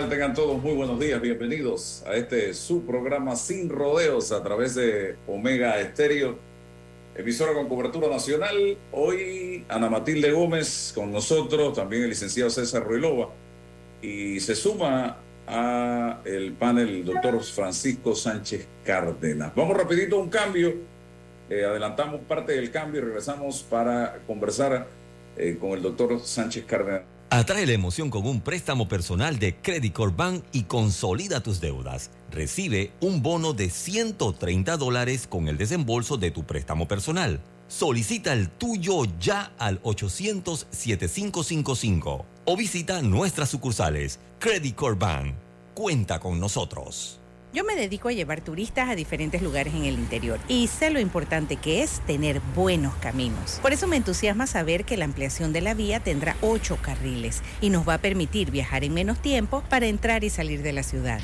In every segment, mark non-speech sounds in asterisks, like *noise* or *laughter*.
Tal? Tengan todos muy buenos días. Bienvenidos a este su programa Sin Rodeos a través de Omega Estéreo, emisora con cobertura nacional. Hoy Ana Matilde Gómez con nosotros, también el licenciado César Ruilova. Y se suma a el panel el doctor Francisco Sánchez Cárdenas. Vamos rapidito a un cambio. Eh, adelantamos parte del cambio y regresamos para conversar eh, con el doctor Sánchez Cárdenas. Atrae la emoción con un préstamo personal de Credit Corp Bank y consolida tus deudas. Recibe un bono de 130 dólares con el desembolso de tu préstamo personal. Solicita el tuyo ya al 800-7555 o visita nuestras sucursales. Credit Corp Bank. Cuenta con nosotros. Yo me dedico a llevar turistas a diferentes lugares en el interior y sé lo importante que es tener buenos caminos. Por eso me entusiasma saber que la ampliación de la vía tendrá ocho carriles y nos va a permitir viajar en menos tiempo para entrar y salir de la ciudad.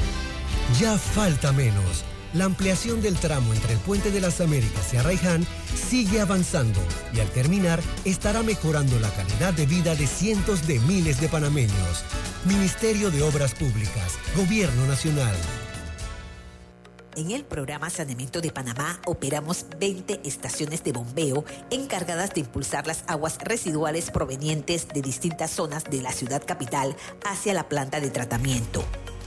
Ya falta menos. La ampliación del tramo entre el Puente de las Américas y Arraiján sigue avanzando y al terminar estará mejorando la calidad de vida de cientos de miles de panameños. Ministerio de Obras Públicas, Gobierno Nacional. En el programa Saneamiento de Panamá operamos 20 estaciones de bombeo encargadas de impulsar las aguas residuales provenientes de distintas zonas de la ciudad capital hacia la planta de tratamiento.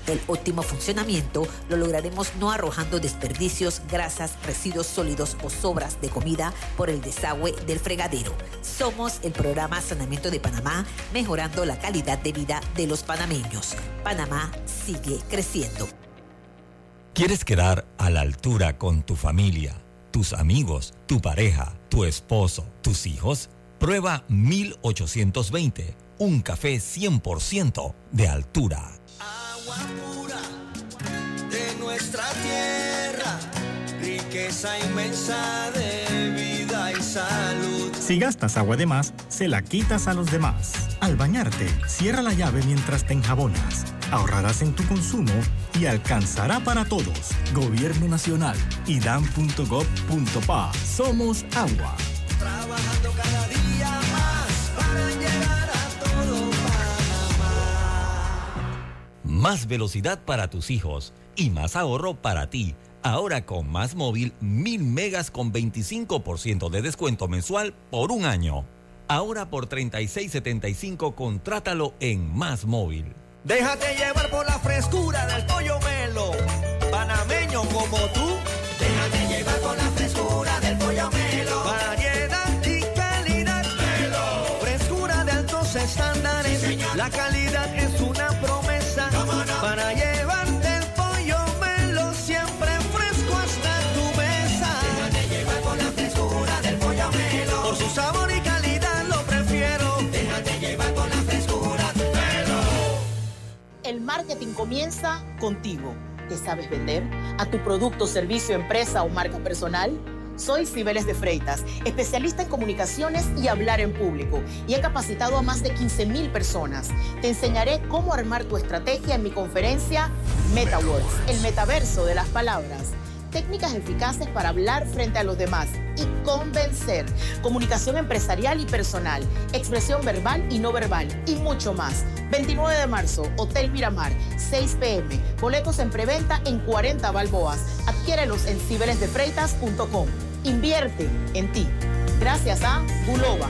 El óptimo funcionamiento lo lograremos no arrojando desperdicios, grasas, residuos sólidos o sobras de comida por el desagüe del fregadero. Somos el programa Saneamiento de Panamá, mejorando la calidad de vida de los panameños. Panamá sigue creciendo. ¿Quieres quedar a la altura con tu familia, tus amigos, tu pareja, tu esposo, tus hijos? Prueba 1820, un café 100% de altura. Agua pura de nuestra tierra, riqueza inmensa de vida y salud. Si gastas agua de más, se la quitas a los demás. Al bañarte, cierra la llave mientras te enjabonas. Ahorrarás en tu consumo y alcanzará para todos. Gobierno Nacional, idam.gov.pa. Somos agua. Trabajando cada día más para llegar a todo Panamá. Más velocidad para tus hijos y más ahorro para ti. Ahora con Más Móvil, 1000 megas con 25% de descuento mensual por un año. Ahora por 36.75 contrátalo en Más Móvil. Déjate llevar por la frescura del pollo melo. Panameño como tú. Déjate llevar por la frescura del pollo melo. Variedad y calidad. Melo. Frescura de altos estándares. la calidad marketing comienza contigo. ¿Te sabes vender? ¿A tu producto, servicio, empresa o marca personal? Soy Cibeles de Freitas, especialista en comunicaciones y hablar en público, y he capacitado a más de 15 mil personas. Te enseñaré cómo armar tu estrategia en mi conferencia MetaWords, el metaverso de las palabras técnicas eficaces para hablar frente a los demás y convencer, comunicación empresarial y personal, expresión verbal y no verbal y mucho más. 29 de marzo, Hotel Miramar, 6 pm, boletos en preventa en 40 balboas. Adquiérelos en ciberesdefreitas.com. Invierte en ti. Gracias a Bulova.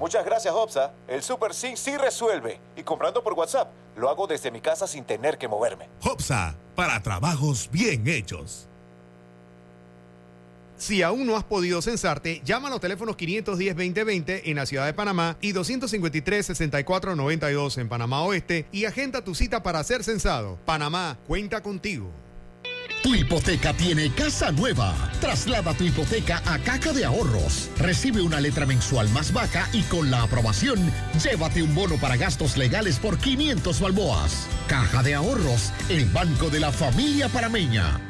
Muchas gracias, Hopsa. El Super Sync sí resuelve. Y comprando por WhatsApp, lo hago desde mi casa sin tener que moverme. Hopsa, para trabajos bien hechos. Si aún no has podido censarte, llama a los teléfonos 510-2020 en la ciudad de Panamá y 253-6492 en Panamá Oeste y agenda tu cita para ser censado. Panamá, cuenta contigo. Tu hipoteca tiene casa nueva. Traslada tu hipoteca a Caja de Ahorros. Recibe una letra mensual más baja y con la aprobación, llévate un bono para gastos legales por 500 balboas. Caja de Ahorros, el banco de la familia parameña.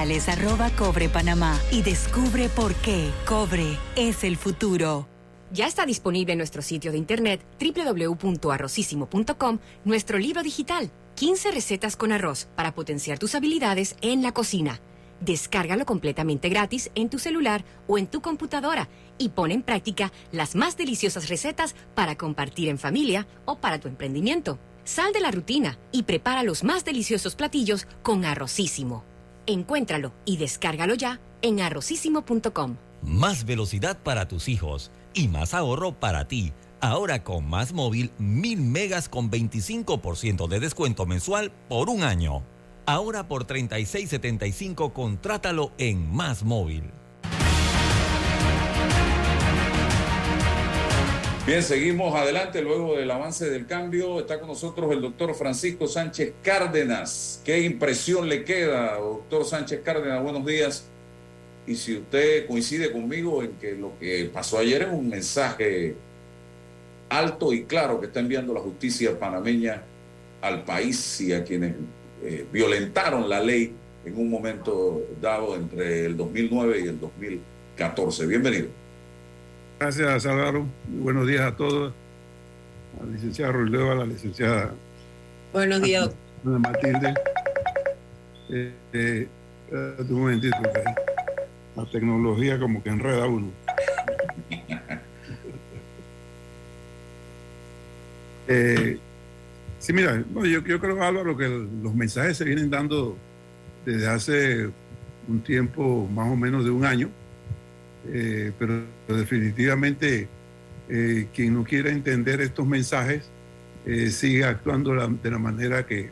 Cobre Panamá y descubre por qué Cobre es el futuro. Ya está disponible en nuestro sitio de internet www.arrocísimo.com nuestro libro digital 15 recetas con arroz para potenciar tus habilidades en la cocina. Descárgalo completamente gratis en tu celular o en tu computadora y pon en práctica las más deliciosas recetas para compartir en familia o para tu emprendimiento. Sal de la rutina y prepara los más deliciosos platillos con Arrocísimo. Encuéntralo y descárgalo ya en arrocísimo.com. Más velocidad para tus hijos y más ahorro para ti. Ahora con Más Móvil, 1000 megas con 25% de descuento mensual por un año. Ahora por 36.75 contrátalo en Más Móvil. Bien, seguimos adelante luego del avance del cambio. Está con nosotros el doctor Francisco Sánchez Cárdenas. ¿Qué impresión le queda, doctor Sánchez Cárdenas? Buenos días. Y si usted coincide conmigo en que lo que pasó ayer es un mensaje alto y claro que está enviando la justicia panameña al país y a quienes eh, violentaron la ley en un momento dado entre el 2009 y el 2014. Bienvenido. Gracias, Álvaro. Buenos días a todos. A la licenciada Roleo, a la licenciada. Buenos días. Matilde. Eh, eh, un momentito, la tecnología como que enreda uno. *laughs* Eh, sí, mira, yo, yo creo, Álvaro, que los mensajes se vienen dando desde hace un tiempo, más o menos de un año eh, pero definitivamente eh, quien no quiera entender estos mensajes eh, sigue actuando de la manera que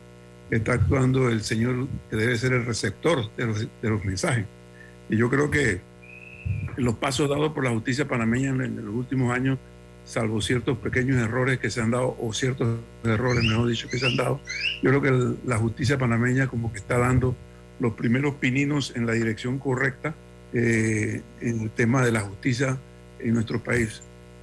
está actuando el Señor, que debe ser el receptor de los, de los mensajes. Y yo creo que los pasos dados por la justicia panameña en, los últimos años, salvo ciertos pequeños errores que se han dado, o ciertos errores, mejor dicho, que se han dado, yo creo que la justicia panameña como que está dando los primeros pininos en la dirección correcta eh, en el tema de la justicia en nuestro país.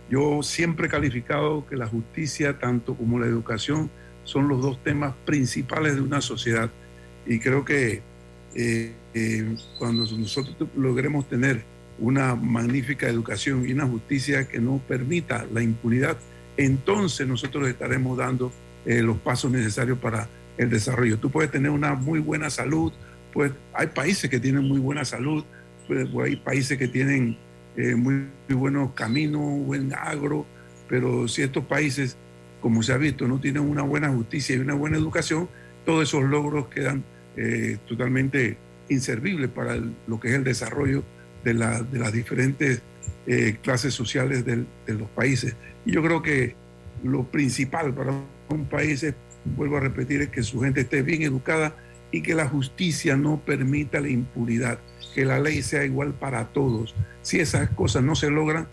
Yo siempre he calificado que la justicia, tanto como la educación, son los dos temas principales de una sociedad. Y creo que eh, eh, cuando nosotros logremos tener una magnífica educación y una justicia que no permita la impunidad, entonces nosotros estaremos dando los pasos necesarios para el desarrollo. Tú puedes tener una muy buena salud, pues hay países que tienen muy buena salud, hay países que tienen eh, muy, buenos caminos, buen agro, pero si estos países, como se ha visto, no tienen una buena justicia y una buena educación, todos esos logros quedan eh, totalmente inservible para lo que es el desarrollo de, la- de las diferentes eh, clases sociales de los países. Y yo creo que lo principal para un país vuelvo a repetir, es que su gente esté bien educada y que la justicia no permita la impunidad, que la ley sea igual para todos. Si esas cosas no se logran,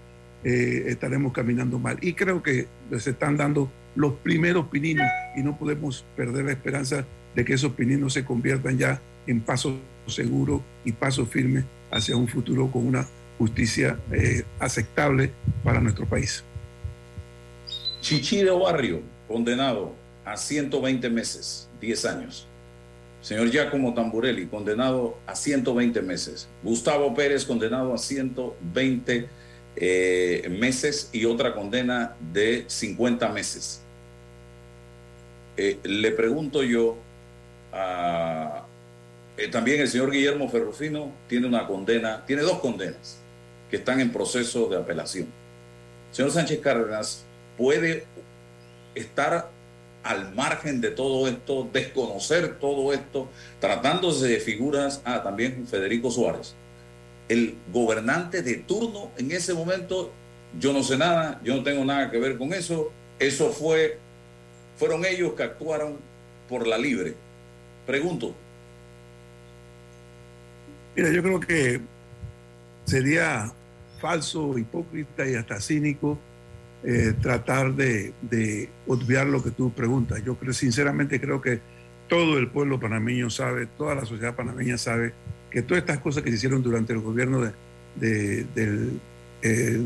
eh, estaremos caminando mal. Y creo que se están dando los primeros pininos y no podemos perder la esperanza de que esos pininos se conviertan ya en pasos seguros y pasos firmes hacia un futuro con una justicia eh, aceptable para nuestro país. Chichiro Barrio, condenado a 120 meses, 10 años. Señor Giacomo Tamburelli, condenado a 120 meses. Gustavo Pérez, condenado a 120 eh, meses y otra condena de 50 meses. Eh, le pregunto yo a... eh, también el señor Guillermo Ferrufino tiene una condena, tiene dos condenas que están en proceso de apelación. Señor Sánchez Cárdenas, ¿puede estar al margen de todo esto, desconocer todo esto, tratándose de figuras, ah, también Federico Suárez, el gobernante de turno en ese momento, yo no sé nada, yo no tengo nada que ver con eso, eso fue, fueron ellos que actuaron por la libre. Pregunto, Mira, yo creo que sería falso, hipócrita y hasta cínico eh, tratar de, de obviar lo que tú preguntas. Yo creo, sinceramente creo que todo el pueblo panameño sabe, toda la sociedad panameña sabe que todas estas cosas que se hicieron durante el gobierno de- de- del eh,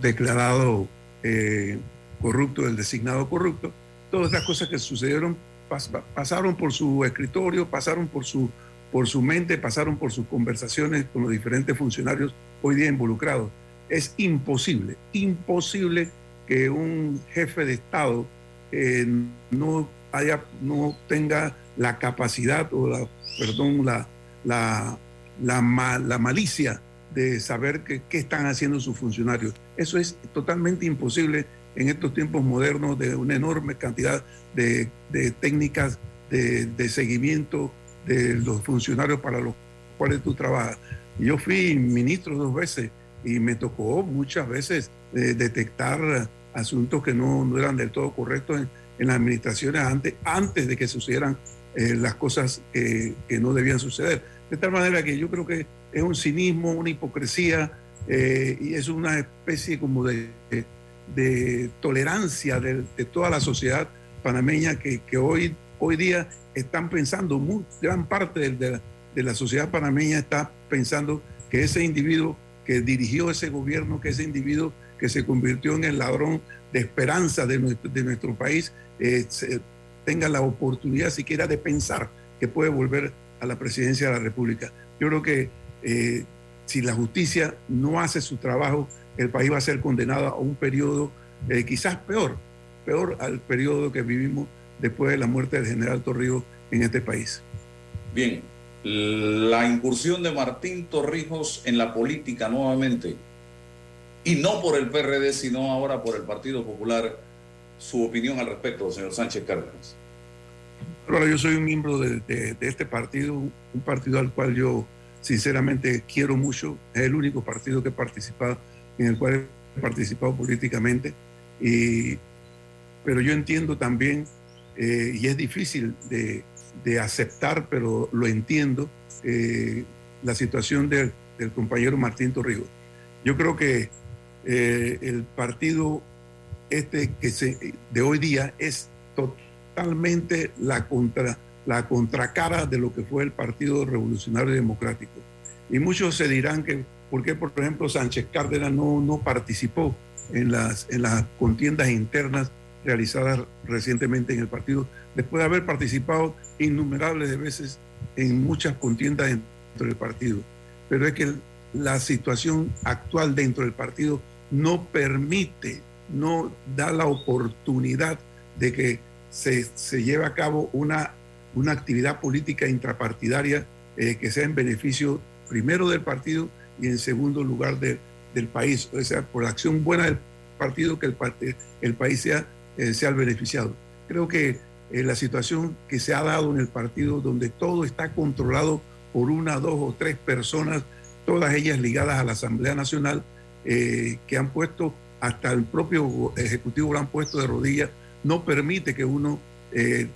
declarado eh, corrupto, del designado corrupto, todas estas cosas que sucedieron pas- pasaron por su escritorio, pasaron por su, por su mente, pasaron por sus conversaciones con los diferentes funcionarios hoy día involucrados. Es imposible, imposible que un jefe de Estado eh, no, haya, no tenga la capacidad o la, perdón, la, la, la, ma- la malicia de saber qué están haciendo sus funcionarios. Eso es totalmente imposible en estos tiempos modernos de una enorme cantidad de, de técnicas de, de seguimiento de los funcionarios para los cuales tú trabajas. Yo fui ministro dos veces y me tocó muchas veces eh, detectar asuntos que no, no eran del todo correctos en, en las administraciones antes, antes de que sucedieran eh, las cosas que, no debían suceder. De tal manera que yo creo que es un cinismo, una hipocresía eh, y es una especie como de, de- tolerancia de, toda la sociedad panameña que, que hoy, hoy día están pensando, gran parte de la sociedad panameña está pensando que ese individuo que dirigió ese gobierno, que ese individuo que se convirtió en el ladrón de esperanza de nuestro, país, eh, tenga la oportunidad siquiera de pensar que puede volver a la presidencia de la República. Yo creo que eh, si la justicia no hace su trabajo, el país va a ser condenado a un periodo eh, quizás peor, peor al periodo que vivimos después de la muerte del general Torrijos en este país. bien, la incursión de Martín Torrijos en la política nuevamente, y no por el PRD, sino ahora por el Partido Popular, su opinión al respecto, señor Sánchez Cárdenas. Ahora, yo soy un miembro de, de- de este partido, un partido al cual yo sinceramente quiero mucho. Es el único partido que he participado, en el cual he participado políticamente. Y, pero yo entiendo también, eh, y es difícil de, de aceptar, pero lo entiendo, eh, la situación del, compañero Martín Torrijos. Yo creo que eh, el partido este que se, de hoy día es totalmente la, contra, la contracara de lo que fue el Partido Revolucionario Democrático. Y muchos se dirán que, ¿por qué, por ejemplo, Sánchez Cárdenas no, no participó en las, en las contiendas internas realizadas recientemente en el partido, después de haber participado innumerables de veces en muchas contiendas dentro del partido? Pero es que la situación actual dentro del partido no permite, no da la oportunidad de que se, se lleve a cabo una, una actividad política intrapartidaria eh, que sea en beneficio primero del partido y en segundo lugar de- del país. O sea, por la acción buena del partido que el, el país sea, eh, sea el beneficiado. Creo que eh, la situación que se ha dado en el partido donde todo está controlado por una, dos o tres personas, todas ellas ligadas a la Asamblea Nacional, eh, que han puesto, hasta el propio Ejecutivo lo han puesto de rodillas, no permite que uno eh,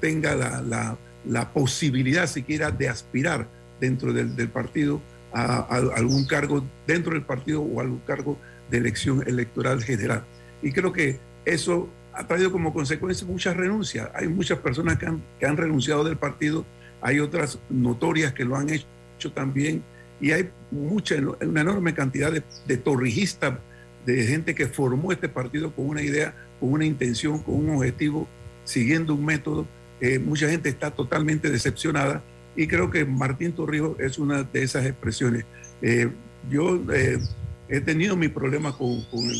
tenga la, la, posibilidad siquiera de aspirar dentro del, del partido a, algún cargo dentro del partido o algún cargo de elección electoral general. Y creo que eso ha traído como consecuencia muchas renuncias. Hay muchas personas que han, que han renunciado del partido, hay otras notorias que lo han hecho también, y hay mucha, una enorme cantidad de, de torrijistas, de gente que formó este partido con una idea, con una intención, con un objetivo, siguiendo un método. Eh, mucha gente está totalmente decepcionada y creo que Martín Torrijos es una de esas expresiones. Eh, yo eh, he tenido mi problema con, con, el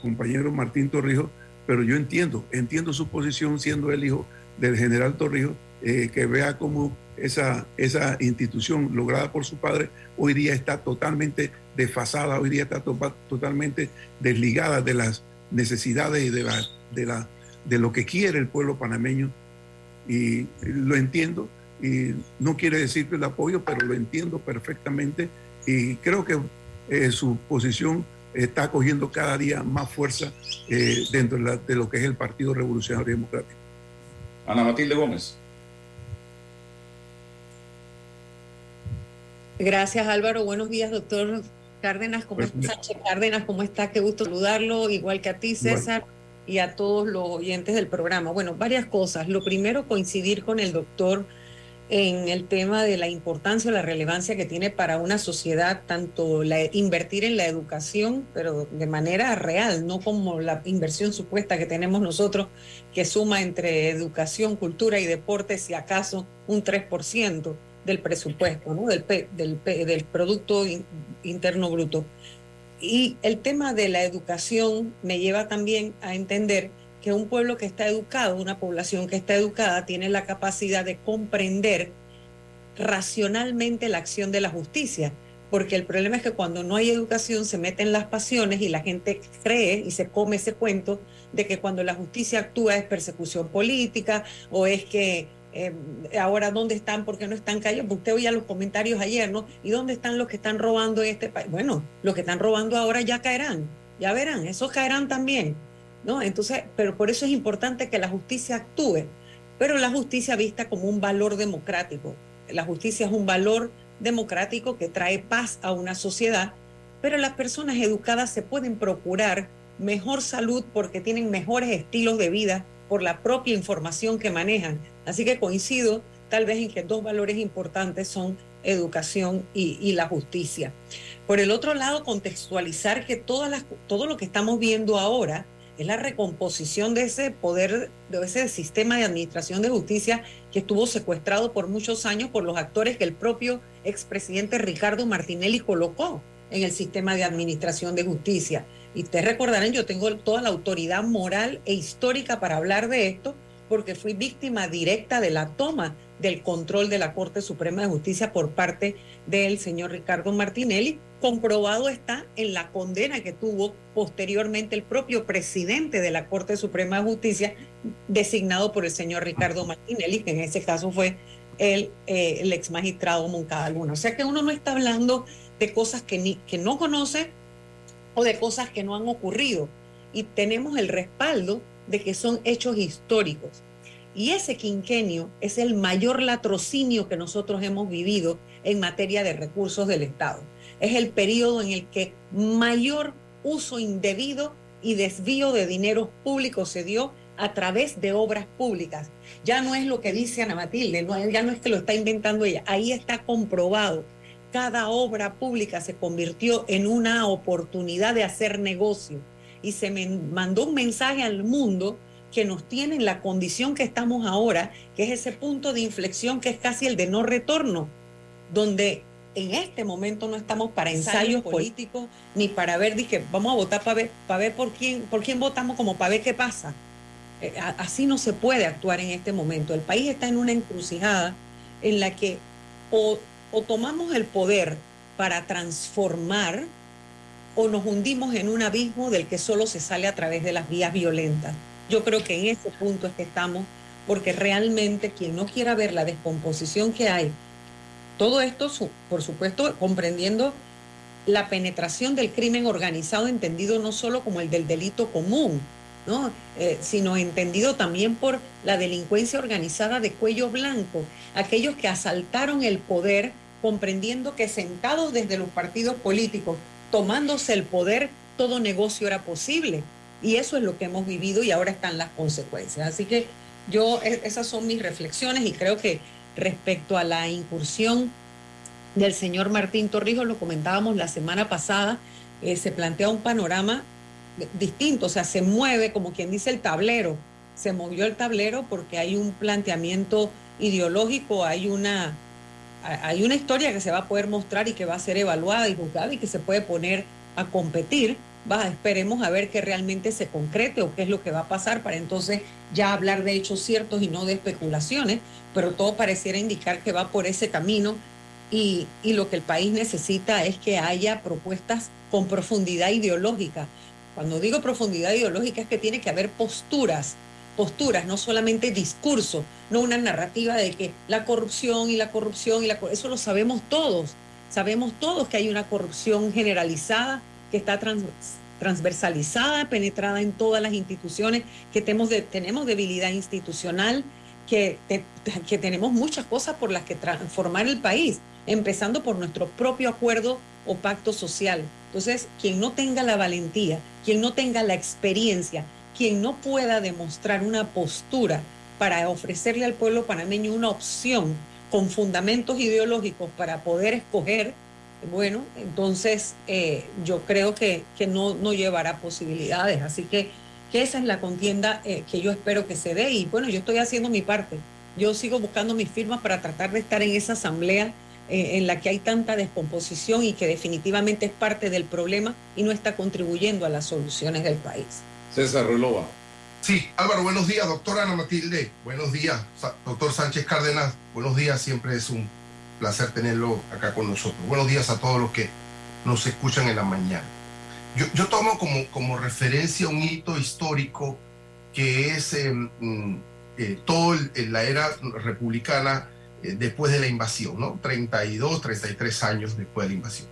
compañero Martín Torrijos, pero yo entiendo, entiendo su posición siendo el hijo del general Torrijos, eh, que vea cómo esa, esa institución lograda por su padre hoy día está totalmente desfasada, hoy día está totalmente desligada de las necesidades y de, la, de, la, de lo que quiere el pueblo panameño. Y lo entiendo, y no quiere decir que el apoyo, pero lo entiendo perfectamente y creo que eh, su posición está cogiendo cada día más fuerza eh, dentro de, lo que es el Partido Revolucionario Democrático. Ana Matilde Gómez. Gracias Álvaro, buenos días doctor Cárdenas, ¿cómo está? Cárdenas, ¿cómo está? Qué gusto saludarlo, igual que a ti César y a todos los oyentes del programa. Bueno, varias cosas. Lo primero, coincidir con el doctor en el tema de la importancia o la relevancia que tiene para una sociedad tanto la, invertir en la educación, pero de manera real, no como la inversión supuesta que tenemos nosotros, que suma entre educación, cultura y deporte, si acaso un 3% del presupuesto, del, del, del Producto Interno Bruto. Y el tema de la educación me lleva también a entender que un pueblo que está educado, una población que está educada, tiene la capacidad de comprender racionalmente la acción de la justicia. Porque el problema es que cuando no hay educación se meten las pasiones y la gente cree y se come ese cuento de que cuando la justicia actúa es persecución política o es que eh, ahora dónde están, por qué no están callados. Usted oía los comentarios ayer, ¿no? ¿Y dónde están los que están robando este país? Bueno, los que están robando ahora ya caerán, ya verán, esos caerán también. ¿no? Entonces, pero por eso es importante que la justicia actúe, pero la justicia vista como un valor democrático. La justicia es un valor democrático que trae paz a una sociedad, pero las personas educadas se pueden procurar mejor salud porque tienen mejores estilos de vida por la propia información que manejan. Así que coincido tal vez en que dos valores importantes son educación y, la justicia. Por el otro lado, contextualizar que todas las, todo lo que estamos viendo ahora es la recomposición de ese poder, de ese sistema de administración de justicia que estuvo secuestrado por muchos años por los actores que el propio expresidente Ricardo Martinelli colocó en el sistema de administración de justicia. Y ustedes recordarán, yo tengo toda la autoridad moral e histórica para hablar de esto, porque fui víctima directa de la toma del control de la Corte Suprema de Justicia por parte del señor Ricardo Martinelli. Comprobado está en la condena que tuvo posteriormente el propio presidente de la Corte Suprema de Justicia, designado por el señor Ricardo Martinelli, que en ese caso fue el, eh, el ex magistrado Moncada Luna. O sea que uno no está hablando de cosas que, ni, que no conoce o de cosas que no han ocurrido. Y tenemos el respaldo de que son hechos históricos. Y ese quinquenio es el mayor latrocinio que nosotros hemos vivido en materia de recursos del Estado. Es el periodo en el que mayor uso indebido y desvío de dinero público se dio a través de obras públicas. Ya no es lo que dice Ana Matilde, ya no es que lo está inventando ella, ahí está comprobado. Cada obra pública se convirtió en una oportunidad de hacer negocio y se me mandó un mensaje al mundo que nos tiene en la condición que estamos ahora, que es ese punto de inflexión que es casi el de no retorno, donde en este momento no estamos para ensayos políticos ni para ver, dije, vamos a votar para ver, para ver por quién, por quién votamos como para ver qué pasa. Eh, así no se puede actuar en este momento. El país está en una encrucijada en la que o tomamos el poder para transformar o nos hundimos en un abismo del que solo se sale a través de las vías violentas. Yo creo que en ese punto es que estamos, porque realmente quien no quiera ver la descomposición que hay Todo esto, por supuesto, comprendiendo la penetración del crimen organizado, entendido no solo como el del delito común, ¿no? Eh, sino entendido también por la delincuencia organizada de cuello blanco, aquellos que asaltaron el poder comprendiendo que sentados desde los partidos políticos, tomándose el poder, todo negocio era posible. Y eso es lo que hemos vivido y ahora están las consecuencias. Así que yo, e, esas son mis reflexiones y creo que respecto a la incursión del señor Martín Torrijos, lo comentábamos la semana pasada, eh, se plantea un panorama distinto, o sea, se mueve como quien dice el tablero, se movió el tablero porque hay un planteamiento ideológico, hay una, hay una historia que se va a poder mostrar y que va a ser evaluada y juzgada y que se puede poner a competir. Esperemos a ver que realmente se concrete o qué es lo que va a pasar para entonces ya hablar de hechos ciertos y no de especulaciones, pero todo pareciera indicar que va por ese camino y, y lo que el país necesita es que haya propuestas con profundidad ideológica, cuando digo profundidad ideológica es que tiene que haber posturas, posturas, no solamente discurso, no una narrativa de que la corrupción y la corrupción y la eso lo sabemos todos. Sabemos todos que hay una corrupción generalizada que está transversalizada, penetrada en todas las instituciones, que tenemos, tenemos debilidad institucional, que, que tenemos muchas cosas por las que transformar el país, empezando por nuestro propio acuerdo o pacto social. Entonces, quien no tenga la valentía, quien no tenga la experiencia, quien no pueda demostrar una postura para ofrecerle al pueblo panameño una opción con fundamentos ideológicos para poder escoger, bueno, entonces eh, yo creo que, que no, no, llevará posibilidades. Así que, que, esa es la contienda eh, que yo espero que se dé. Y bueno, yo estoy haciendo mi parte. Yo sigo buscando mis firmas para tratar de estar en esa asamblea eh, en la que hay tanta descomposición y que definitivamente es parte del problema y no está contribuyendo a las soluciones del país. César Ruloba. Sí, Álvaro, buenos días, doctora Ana Matilde, buenos días, doctor Sánchez Cárdenas, buenos días, siempre es un placer tenerlo acá con nosotros. Buenos días a todos los que nos escuchan en la mañana. Yo, tomo como, como referencia un hito histórico que es eh, mm, eh, todo la era republicana eh, después de la invasión, ¿no? 32, 33 años después de la invasión.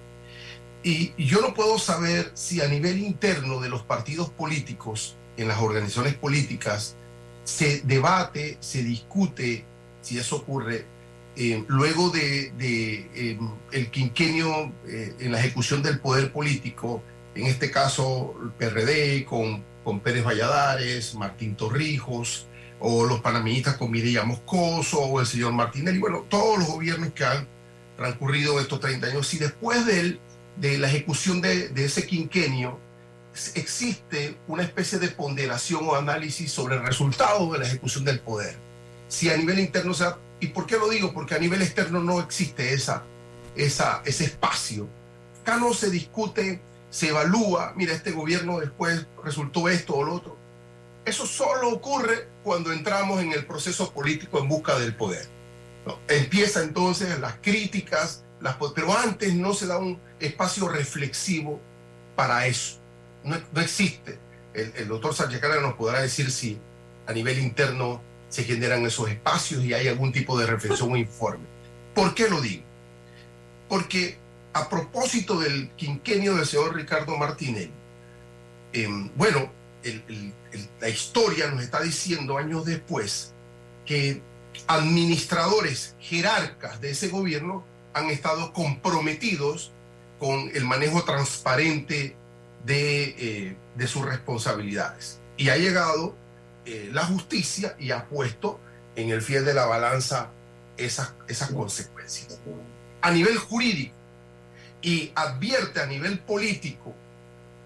Y, yo no puedo saber si a nivel interno de los partidos políticos, en las organizaciones políticas, se debate, se discute, si eso ocurre, eh, luego de, eh, el quinquenio en la ejecución del poder político, en este caso el PRD con, con Pérez Valladares, Martín Torrijos, o los panameñistas con Mireya Moscoso, o el señor Martinelli, bueno, todos los gobiernos que han transcurrido estos 30 años, si después de, de la ejecución de, de, ese quinquenio existe una especie de ponderación o análisis sobre el resultado de la ejecución del poder. Si a nivel interno, o sea, ¿y por qué lo digo? Porque a nivel externo no existe esa, esa, ese espacio. Acá no se discute, se evalúa, mira, este gobierno después resultó esto o lo otro. Eso solo ocurre cuando entramos en el proceso político en busca del poder. Empieza entonces las críticas, las, pero antes no se da un espacio reflexivo para eso. No, existe. El, doctor Sánchez Cárdenas nos podrá decir si a nivel interno se generan esos espacios y hay algún tipo de reflexión o informe. ¿Por qué lo digo? Porque a propósito del quinquenio del señor Ricardo Martínez, em, bueno, la historia nos está diciendo años después que administradores jerarcas de ese gobierno han estado comprometidos con el manejo transparente de, eh, sus responsabilidades. Y ha llegado eh, la justicia y ha puesto en el fiel de la balanza esas, esas consecuencias. A nivel jurídico y advierte a nivel político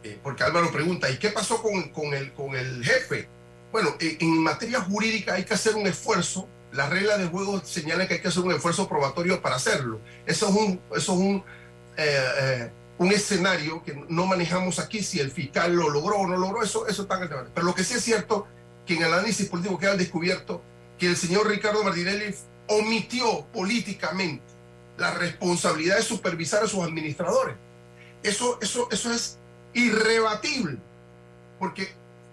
eh, porque Álvaro pregunta, ¿y qué pasó con, con, el, con el jefe? Bueno, en materia jurídica hay que hacer un esfuerzo. Las reglas de juego señalan que hay que hacer un esfuerzo probatorio para hacerlo. Eso es un, eso es un, eh, un escenario que no manejamos aquí, si el fiscal lo logró o no logró, eso, eso está en el debate. Pero lo que sí es cierto, que en el análisis político queda descubierto que el señor Ricardo Martinelli omitió políticamente la responsabilidad de supervisar a sus administradores. Eso, eso, eso es irrebatible, porque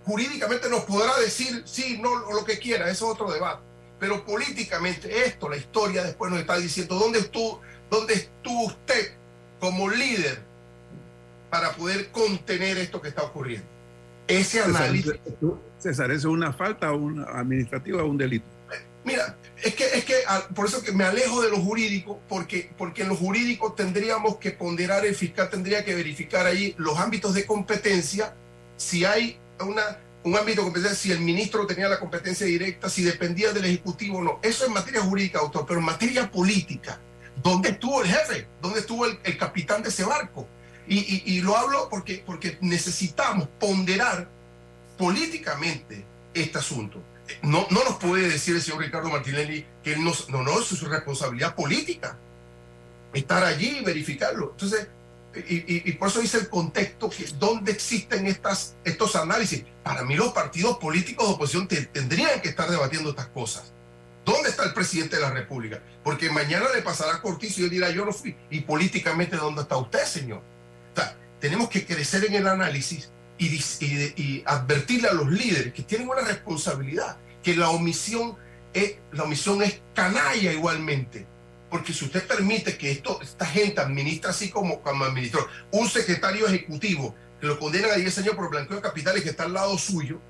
jurídicamente nos podrá decir sí, no, lo que quiera, eso es otro debate. Pero políticamente esto, la historia después nos está diciendo dónde estuvo, ¿Dónde estuvo usted como líder para poder contener esto que está ocurriendo? Ese análisis. César, ¿eso es una falta una administrativa o un delito? Mira, es que, es que ah, por eso que me alejo de lo jurídico, porque, porque en lo jurídico tendríamos que ponderar, el fiscal tendría que verificar ahí los ámbitos de competencia, si hay una, un ámbito de competencia, si el ministro tenía la competencia directa, si dependía del Ejecutivo o no. Eso es materia jurídica, doctor, pero en materia política, ¿dónde estuvo el jefe? ¿Dónde estuvo el, el capitán de ese barco? Y, lo hablo porque, porque necesitamos ponderar políticamente este asunto. No, no nos puede decir el señor Ricardo Martinelli que él no, no, es su responsabilidad política. Estar allí y verificarlo. Entonces, y, por eso dice el contexto que dónde existen estas, estos análisis. Para mí los partidos políticos de oposición te, tendrían que estar debatiendo estas cosas. ¿Dónde está el presidente de la República? Porque mañana le pasará a Cortizo y él dirá, yo no fui. Y políticamente, ¿dónde está usted, señor? Tenemos que crecer en el análisis y, advertirle a los líderes que tienen una responsabilidad, que la omisión es, la omisión es canalla igualmente. Porque si usted permite que esto, esta gente administra así como, como administró, un secretario ejecutivo que lo condenan a 10 años por blanqueo de capitales que está al lado suyo,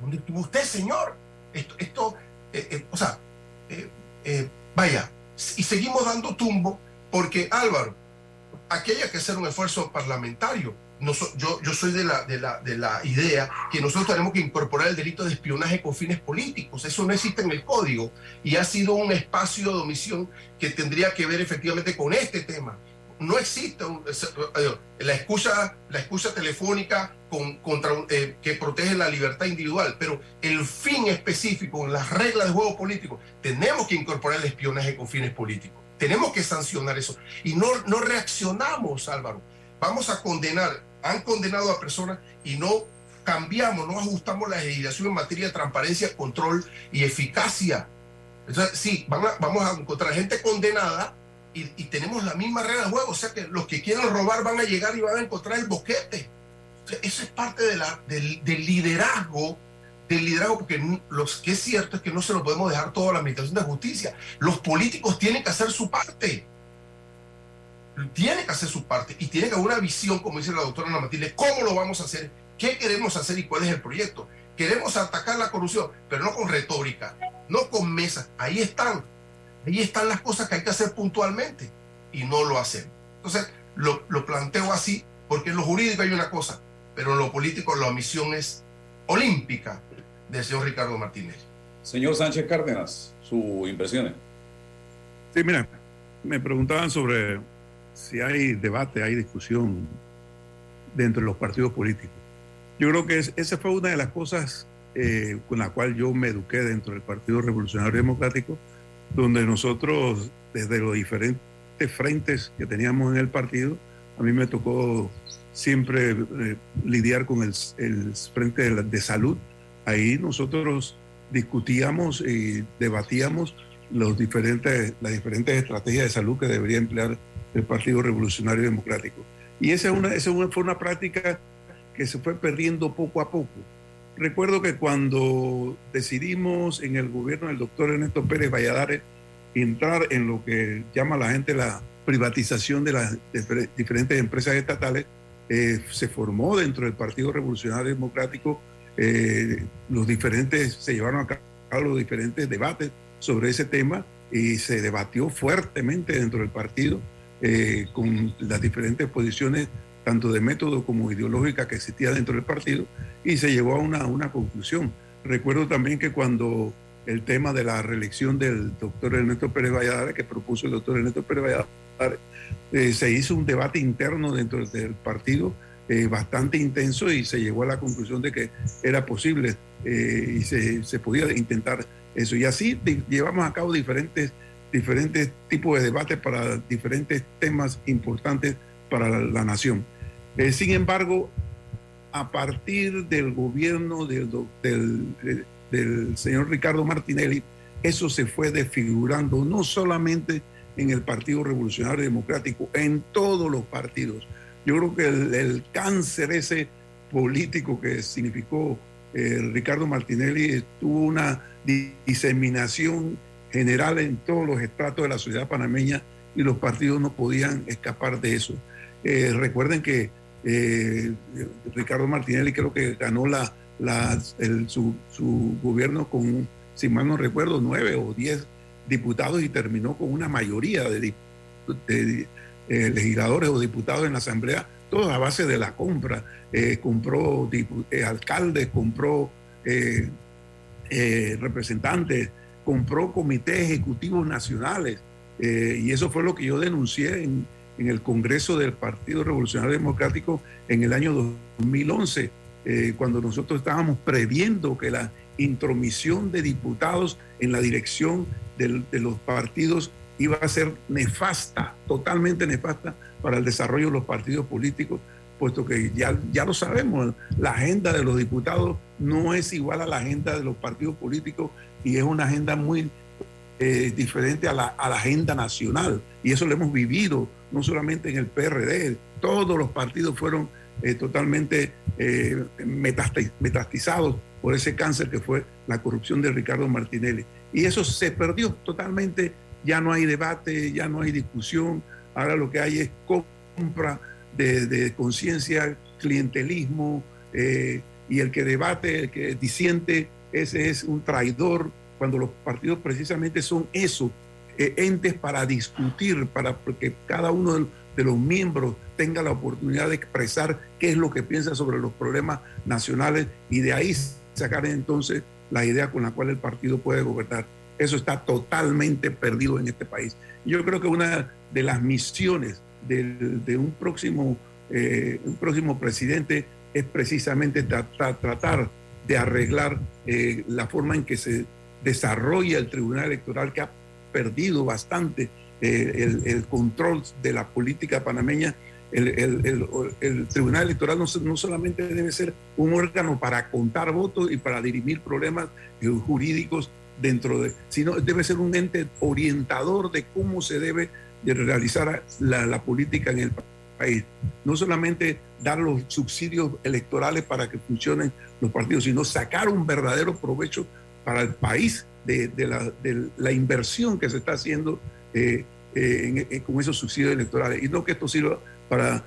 ¿dónde estuvo usted, señor? Esto, esto eh, eh, o sea, eh, vaya, y seguimos dando tumbo porque Álvaro, aquí hay que hacer un esfuerzo parlamentario. Yo, soy de la, de, la, de la idea que nosotros tenemos que incorporar el delito de espionaje con fines políticos. Eso no existe en el código y ha sido un espacio de omisión que tendría que ver efectivamente con este tema. No existe un, la, escucha, la escucha telefónica eh, que protege la libertad individual, pero el fin específico, las reglas de juego político, tenemos que incorporar el espionaje con fines políticos. Tenemos que sancionar eso. Y no, no reaccionamos, Álvaro. Vamos a condenar, han condenado a personas y no cambiamos, no ajustamos la legislación en materia de transparencia, control y eficacia. Entonces, sí, van vamos a encontrar gente condenada y, y, tenemos la misma regla de juego. O sea que los que quieran robar van a llegar y van a encontrar el boquete. Eso es parte de la, del, liderazgo, del liderazgo, porque lo que es cierto es que no se lo podemos dejar todo a la Administración de Justicia. Los políticos tienen que hacer su parte. Tienen que hacer su parte y tienen que haber una visión, como dice la doctora Ana Matilde, cómo lo vamos a hacer, qué queremos hacer y cuál es el proyecto. Queremos atacar la corrupción, pero no con retórica, no con mesas. Ahí están. Ahí están las cosas que hay que hacer puntualmente y no lo hacen. Entonces, lo, lo, planteo así porque en lo jurídico hay una cosa, pero en lo político la omisión es olímpica del señor Ricardo Martínez. Señor Sánchez Cárdenas, sus impresiones. Sí, mira, me preguntaban sobre si hay debate, hay discusión dentro de los partidos políticos. Yo creo que es, esa fue una de las cosas eh, con la cual yo me eduqué dentro del Partido Revolucionario Democrático, donde nosotros, desde los diferentes frentes que teníamos en el partido, a mí me tocó siempre eh, lidiar con el, el frente de, la, de, salud. Ahí nosotros discutíamos y debatíamos las diferentes estrategias de salud que debería emplear el Partido Revolucionario Democrático. Y esa, es una, esa fue una práctica que se fue perdiendo poco a poco. Recuerdo que cuando decidimos en el gobierno del doctor Ernesto Pérez Valladares entrar en lo que llama la gente la privatización de las diferentes empresas estatales, eh, se formó dentro del Partido Revolucionario Democrático, eh, los diferentes, se llevaron a cabo los diferentes debates sobre ese tema y se debatió fuertemente dentro del partido eh, con las diferentes posiciones, tanto de método como ideológica que existía dentro del partido, y se llegó a una, una conclusión. Recuerdo también que cuando el tema de la reelección del doctor Ernesto Pérez Valladares, que propuso el doctor Ernesto Pérez Valladares, eh, se hizo un debate interno dentro del partido eh, bastante intenso y se llegó a la conclusión de que era posible eh, y se, se, podía intentar eso. Y así llevamos a cabo diferentes, diferentes tipos de debates para diferentes temas importantes para la, la nación. sin embargo, a partir del gobierno del, del del señor Ricardo Martinelli, eso se fue desfigurando no solamente en el Partido Revolucionario Democrático, en todos los partidos. Yo creo que el, el cáncer ese político que significó eh, Ricardo Martinelli tuvo una diseminación general en todos los estratos de la sociedad panameña y los partidos no podían escapar de eso. Eh, recuerden que eh, Ricardo Martinelli creo que ganó la, su, gobierno con, si mal no recuerdo, nueve o diez diputados y terminó con una mayoría de, de legisladores o diputados en la Asamblea, todo a base de la compra. compró alcaldes, compró representantes, compró comités ejecutivos nacionales eh, y eso fue lo que yo denuncié en, el Congreso del Partido Revolucionario Democrático en el año 2011, eh, cuando nosotros estábamos previendo que la intromisión de diputados en la dirección de los partidos iba a ser nefasta, totalmente nefasta para el desarrollo de los partidos políticos, puesto que ya, ya lo sabemos, la agenda de los diputados no es igual a la agenda de los partidos políticos y es una agenda muy eh, diferente a la, agenda nacional. Y eso lo hemos vivido, no solamente en el PRD, todos los partidos fueron eh, totalmente eh, metastizados por ese cáncer que fue la corrupción de Ricardo Martinelli. Y eso se perdió totalmente, ya no hay debate, ya no hay discusión, ahora lo que hay es compra de, conciencia, clientelismo, y el que debate, el que disiente, ese es un traidor, cuando los partidos precisamente son eso, eh, entes para discutir, para que cada uno de, los miembros tenga la oportunidad de expresar qué es lo que piensa sobre los problemas nacionales y de ahí sacar entonces la idea con la cual el partido puede gobernar. Eso está totalmente perdido en este país. Yo creo que una de las misiones de, un, próximo, eh, un próximo presidente es precisamente tratar, de arreglar eh, la forma en que se desarrolla el Tribunal Electoral, que ha perdido bastante eh, el, control de la política panameña. El, Tribunal Electoral no, solamente debe ser un órgano para contar votos y para dirimir problemas jurídicos dentro de, sino debe ser un ente orientador de cómo se debe de realizar la, la política en el país. No solamente dar los subsidios electorales para que funcionen los partidos, sino sacar un verdadero provecho para el país de, la, inversión que se está haciendo eh, eh, con esos subsidios electorales y no que esto sirva para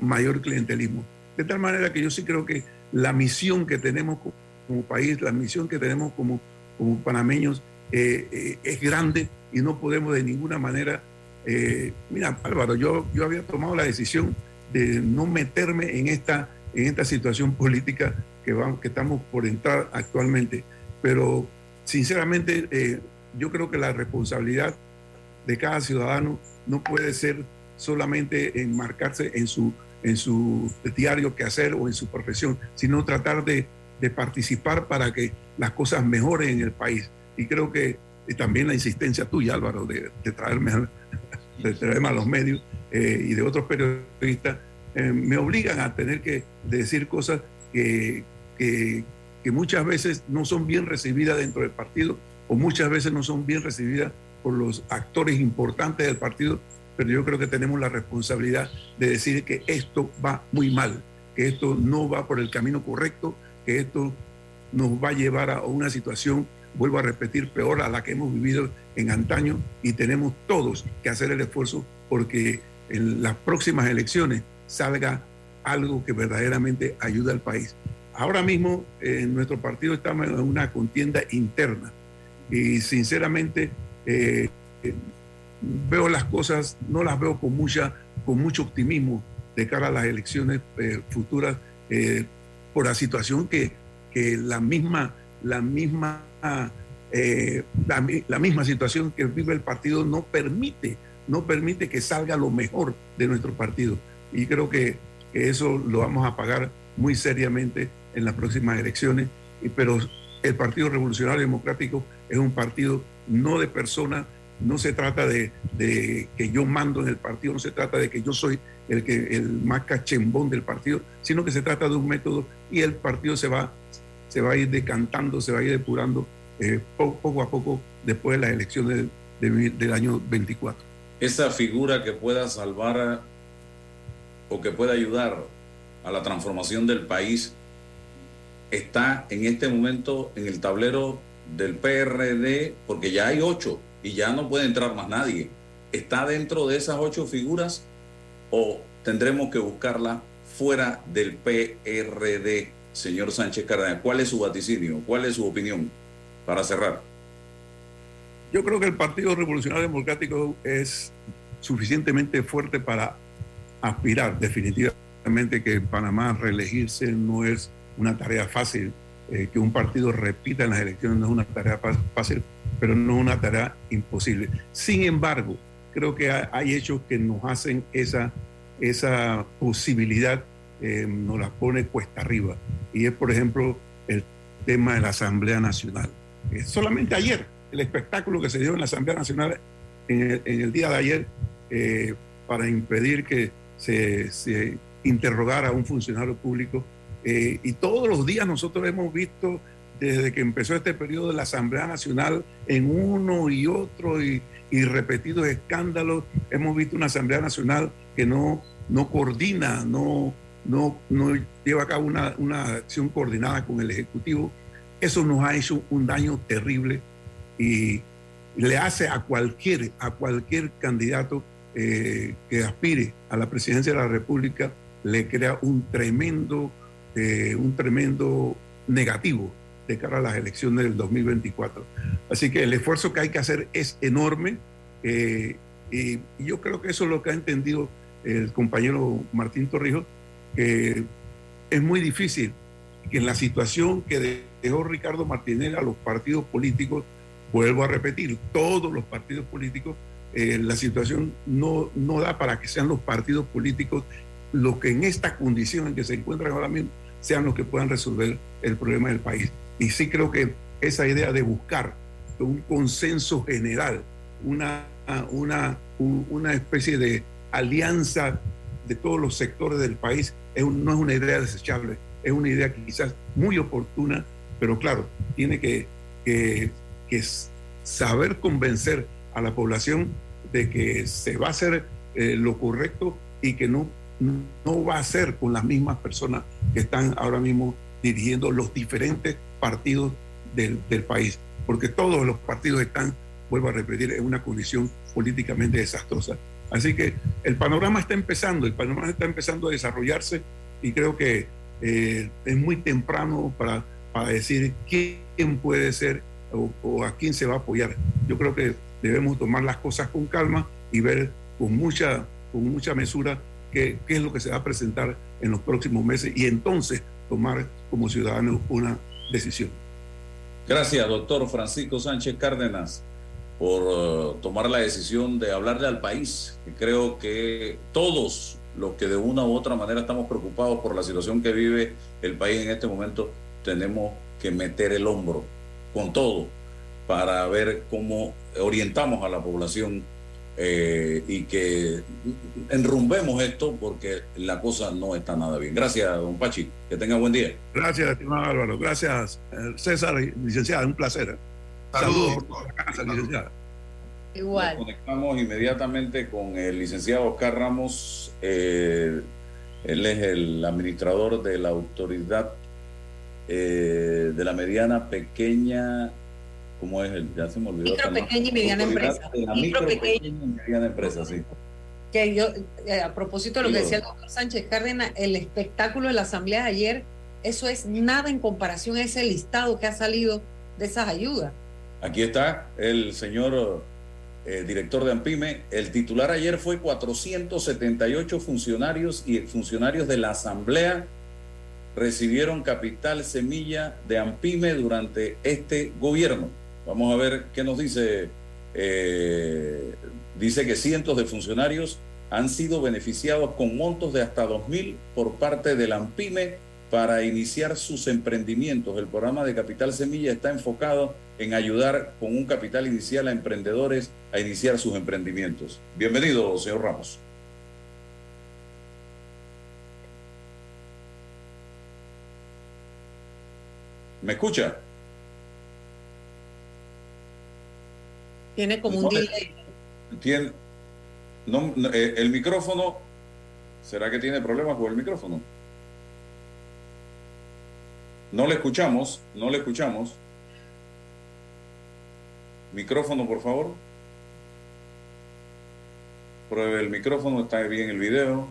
mayor clientelismo. De tal manera que yo sí creo que la misión que tenemos como, país, la misión que tenemos como, como panameños eh, es grande y no podemos de ninguna manera... mira, Álvaro, yo, yo había tomado la decisión de no meterme en esta, en esta situación política que, vamos, que estamos por entrar actualmente. Pero sinceramente eh, yo creo que la responsabilidad de cada ciudadano no puede ser solamente enmarcarse en su, en su diario que hacer o en su profesión, sino tratar de, participar para que las cosas mejoren en el país. Y creo que también la insistencia tuya, Álvaro, de, traerme, a, *laughs* de traerme a los medios eh, y de otros periodistas, eh, me obligan a tener que decir cosas que, que muchas veces no son bien recibidas dentro del partido o muchas veces no son bien recibidas por los actores importantes del partido, pero yo creo que tenemos la responsabilidad de decir que esto va muy mal, que esto no va por el camino correcto, que esto nos va a llevar a una situación, vuelvo a repetir, peor a la que hemos vivido en antaño y tenemos todos que hacer el esfuerzo porque en las próximas elecciones salga algo que verdaderamente ayude al país. Ahora mismo en eh, nuestro partido estamos en una contienda interna y sinceramente eh, veo las cosas, no las veo con, mucha, con mucho optimismo de cara a las elecciones eh, futuras por la situación que, la misma, la misma, la, misma situación que vive el partido no permite, no permite que salga lo mejor de nuestro partido. Y creo que, eso lo vamos a pagar muy seriamente en las próximas elecciones, pero el Partido Revolucionario Democrático es un partido no de personas, no se trata de, que yo mando en el partido, no se trata de que yo soy el, que, el más cachembón del partido, sino que se trata de un método y el partido se va, se va a ir decantando, se va a ir depurando eh, poco, a poco después de las elecciones del año 24. Esa figura que pueda salvar o que pueda ayudar a la transformación del país está en este momento en el tablero del PRD porque ya hay ocho y ya no puede entrar más nadie. está dentro de esas ocho figuras o tendremos que buscarla fuera del PRD, señor Sánchez Cárdenas? ¿Cuál es su vaticinio? ¿Cuál es su opinión? Para cerrar. Yo creo que el Partido Revolucionario Democrático es suficientemente fuerte para aspirar definitivamente que en Panamá reelegirse no es una tarea fácil, eh, que un partido repita en las elecciones no es una tarea fácil, pero no una tarea imposible. Sin embargo, creo que hay, hechos que nos hacen esa, esa posibilidad, eh, nos la pone cuesta arriba. Y es, por ejemplo, el tema de la Asamblea Nacional. solamente ayer, el espectáculo que se dio en la Asamblea Nacional en el, día de ayer eh, para impedir que se, se, interrogara a un funcionario público. Eh, y todos los días nosotros hemos visto, desde que empezó este periodo de la Asamblea Nacional, en uno y otro y, repetidos escándalos, hemos visto una Asamblea Nacional que no, no coordina, no, no, no lleva a cabo una, una acción coordinada con el Ejecutivo. Eso nos ha hecho un daño terrible y le hace a cualquier, a cualquier candidato eh, que aspire a la presidencia de la República, le crea un tremendo, eh, un tremendo negativo de cara a las elecciones del 2024. Así que el esfuerzo que hay que hacer es enorme eh, y, yo creo que eso es lo que ha entendido el compañero Martín Torrijos, que es muy difícil que en la situación que dejó Ricardo Martinelli a los partidos políticos Vuelvo a repetir, todos los partidos políticos, eh, la situación no, no da para que sean los partidos políticos los que en esta condición en que se encuentran ahora mismo sean los que puedan resolver el problema del país. Y sí creo que esa idea de buscar un consenso general, una, una, una especie de alianza de todos los sectores del país, es no es una idea desechable, es una idea quizás muy oportuna, pero claro, tiene que, que que saber convencer a la población de que se va a hacer eh, lo correcto y que no, no va a ser con las mismas personas que están ahora mismo dirigiendo los diferentes partidos del, país. Porque todos los partidos están, vuelvo a repetir, en una condición políticamente desastrosa. Así que el panorama está empezando, el panorama está empezando a desarrollarse y creo que eh, es muy temprano para, para decir quién puede ser o, a quién se va a apoyar. Yo creo que debemos tomar las cosas con calma y ver con mucha, con mucha mesura qué, qué es lo que se va a presentar en los próximos meses y entonces tomar como ciudadanos una decisión. Gracias, doctor Francisco Sánchez Cárdenas, por uh, tomar la decisión de hablarle al país. Creo que todos los que de una u otra manera estamos preocupados por la situación que vive el país en este momento, tenemos que meter el hombro con todo para ver cómo orientamos a la población eh, y que enrumbemos esto porque la cosa no está nada bien. Gracias, don Pachi. Que tenga buen día. Gracias, estimado Álvaro. Gracias, eh, César, licenciada. Un placer. Saludos. licenciada. Igual. Nos conectamos inmediatamente con el licenciado Oscar Ramos. Eh, él es el administrador de la autoridad eh, de la mediana, pequeña, ¿cómo es? El, ya se me olvidó. Micro, pequeña y mediana empresa. micro, pequeña y mediana empresa, sí. Que yo, eh, a propósito de lo que decía el doctor Sánchez Cárdenas, el espectáculo de la asamblea de ayer, eso es nada en comparación a ese listado que ha salido de esas ayudas. Aquí está el señor eh, director de AMPIME. El titular ayer fue 478 funcionarios y funcionarios de la asamblea recibieron capital semilla de Ampime durante este gobierno. Vamos a ver qué nos dice. Eh, dice que cientos de funcionarios han sido beneficiados con montos de hasta 2.000 por parte del AMPIME para iniciar sus emprendimientos. El programa de Capital Semilla está enfocado en ayudar con un capital inicial a emprendedores a iniciar sus emprendimientos. Bienvenido, señor Ramos. ¿Me escucha? Tiene como un delay. Tiene, no, eh, el micrófono, ¿será que tiene problemas con el micrófono? No le escuchamos, no le escuchamos. Micrófono, por favor. Pruebe el micrófono, está bien el video.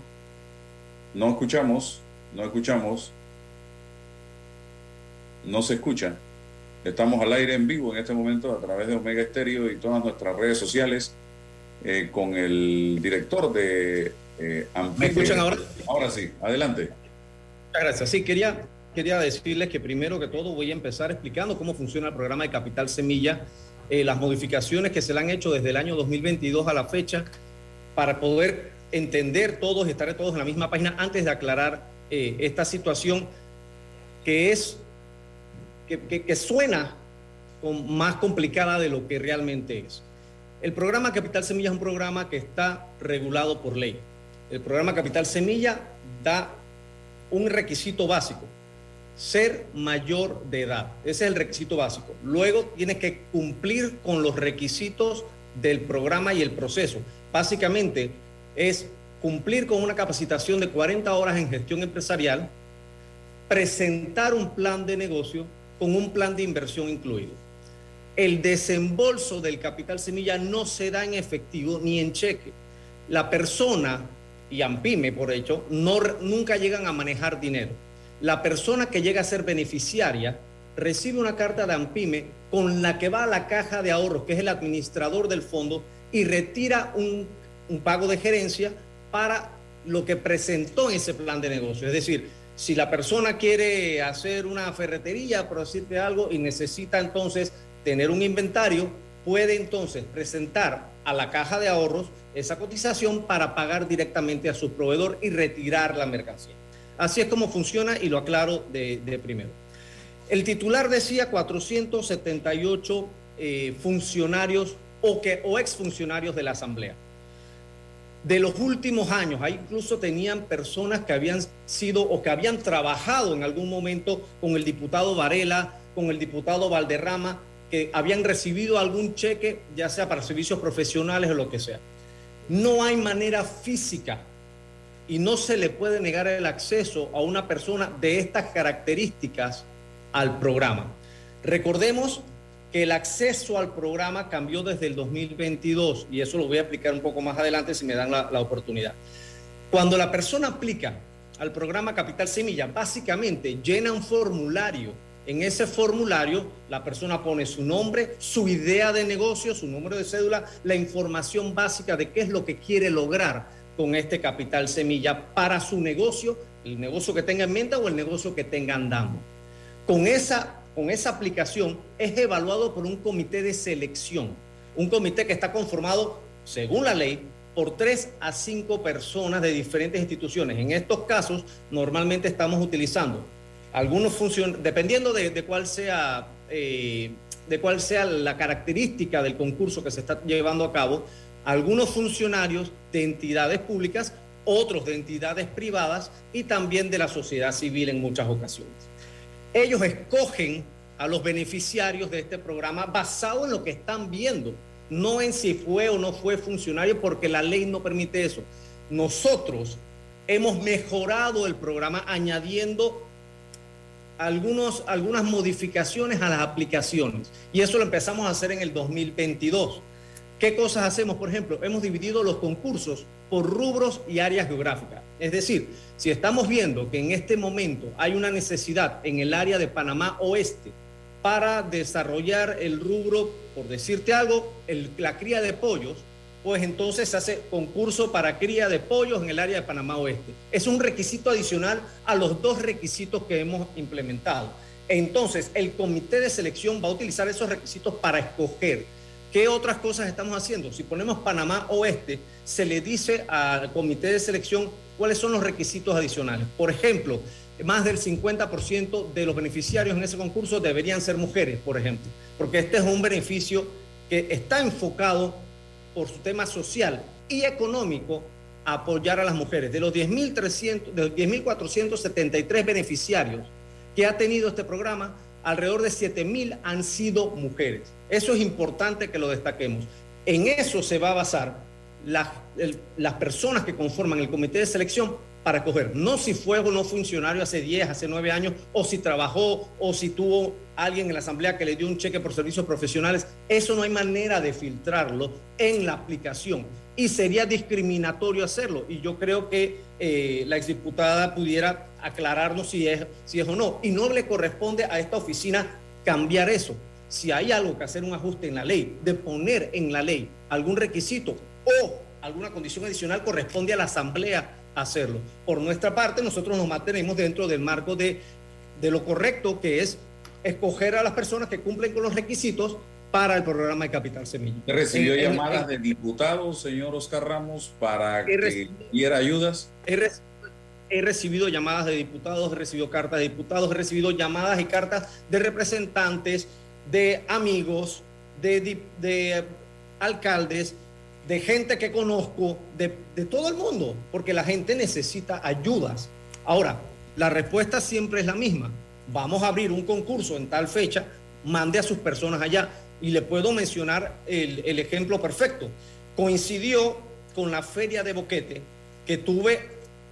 No escuchamos, no escuchamos. No se escucha. Estamos al aire en vivo en este momento a través de Omega Estéreo y todas nuestras redes sociales eh, con el director de eh, ¿Me escuchan ahora? Ahora sí, adelante. Muchas gracias. Sí, quería, quería decirles que primero que todo voy a empezar explicando cómo funciona el programa de Capital Semilla, eh, las modificaciones que se le han hecho desde el año 2022 a la fecha, para poder entender todos estar todos en la misma página antes de aclarar eh, esta situación que es, que, suena más complicada de lo que realmente es. El programa Capital Semilla es un programa que está regulado por ley. El programa Capital Semilla da un requisito básico, ser mayor de edad. Ese es el requisito básico. Luego tienes que cumplir con los requisitos del programa y el proceso. Básicamente es cumplir con una capacitación de 40 horas en gestión empresarial, presentar un plan de negocio con un plan de inversión incluido. El desembolso del capital semilla no se da en efectivo ni en cheque. La persona y AMPIME, por hecho, nunca llegan a manejar dinero. La persona que llega a ser beneficiaria recibe una carta de AMPIME con la que va a la caja de ahorros, que es el administrador del fondo, y retira un, un pago de gerencia para lo que presentó en ese plan de negocio. Es decir, si la persona quiere hacer una ferretería, por decirte algo, y necesita entonces tener un inventario, puede entonces presentar a la caja de ahorros esa cotización para pagar directamente a su proveedor y retirar la mercancía. Así es como funciona y lo aclaro de, primero. El titular decía 478 eh, funcionarios o, que, o exfuncionarios de la Asamblea. De los últimos años, ahí incluso tenían personas que habían sido o que habían trabajado en algún momento con el diputado Varela, con el diputado Valderrama, que habían recibido algún cheque, ya sea para servicios profesionales o lo que sea. No hay manera física y no se le puede negar el acceso a una persona de estas características al programa. Recordemos que el acceso al programa cambió desde el 2022 y eso lo voy a explicar un poco más adelante si me dan la, oportunidad. Cuando la persona aplica al programa Capital Semilla, básicamente llena un formulario en ese formulario, la persona pone su nombre, su idea de negocio, su número de cédula, la información básica de qué es lo que quiere lograr con este capital semilla para su negocio, el negocio que tenga en mente o el negocio que tenga andando. Con esa, con esa aplicación es evaluado por un comité de selección, un comité que está conformado, según la ley, por tres a cinco personas de diferentes instituciones. En estos casos, normalmente estamos utilizando algunos funcionan, dependiendo de, de cuál sea, eh, de cuál sea la característica del concurso que se está llevando a cabo, algunos funcionarios de entidades públicas, otros de entidades privadas y también de la sociedad civil en muchas ocasiones. Ellos escogen a los beneficiarios de este programa basado en lo que están viendo, no en si fue o no fue funcionario, porque la ley no permite eso. Nosotros hemos mejorado el programa añadiendo algunos, algunas modificaciones a las aplicaciones y eso lo empezamos a hacer en el 2022. ¿Qué cosas hacemos? Por ejemplo, hemos dividido los concursos por rubros y áreas geográficas. Es decir, si estamos viendo que en este momento hay una necesidad en el área de Panamá Oeste para desarrollar el rubro, por decirte algo, la cría de pollos, pues entonces se hace concurso para cría de pollos en el área de Panamá Oeste. Es un requisito adicional a los dos requisitos que hemos implementado. Entonces, el comité de selección va a utilizar esos requisitos para escoger qué otras cosas estamos haciendo. Si ponemos Panamá Oeste, se le dice al comité de selección cuáles son los requisitos adicionales. Por ejemplo, más del 50% de los beneficiarios en ese concurso deberían ser mujeres, por ejemplo, porque este es un beneficio que está enfocado por su tema social y económico a apoyar a las mujeres. De los 10.473 beneficiarios que ha tenido este programa, alrededor de 7.000 han sido mujeres. Eso es importante que lo destaquemos. En eso se va a basar la, el, las personas que conforman el comité de selección para coger, no si fue o no funcionario hace 10, hace 9 años, o si trabajó, o si tuvo alguien en la asamblea que le dio un cheque por servicios profesionales. Eso no hay manera de filtrarlo en la aplicación. y sería discriminatorio hacerlo. Y yo creo que eh, la exdiputada pudiera aclararnos si es, si es o no. Y no le corresponde a esta oficina cambiar eso. Si hay algo que hacer un ajuste en la ley, de poner en la ley algún requisito o alguna condición adicional, corresponde a la Asamblea hacerlo. Por nuestra parte, nosotros nos mantenemos dentro del marco de, de lo correcto que es escoger a las personas que cumplen con los requisitos para el programa de Capital Semilla. ¿Recibió En- en- llamadas en- de diputados, señor Oscar Ramos, para que recibido- diera ayudas? He, reci- he recibido llamadas de diputados, he recibido cartas de diputados, he recibido llamadas y cartas de representantes, de amigos, de, de alcaldes, de gente que conozco, de, de todo el mundo, porque la gente necesita ayudas. Ahora, la respuesta siempre es la misma. Vamos a abrir un concurso en tal fecha, mande a sus personas allá. Y le puedo mencionar el, el ejemplo perfecto. Coincidió con la feria de Boquete, que tuve,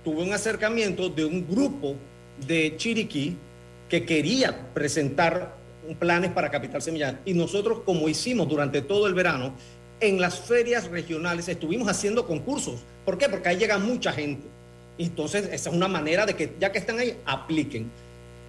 tuve un acercamiento de un grupo de Chiriquí que quería presentar planes para Capital Semilla. Y nosotros, como hicimos durante todo el verano, en las ferias regionales estuvimos haciendo concursos. ¿Por qué? Porque ahí llega mucha gente. Entonces, esa es una manera de que, ya que están ahí, apliquen.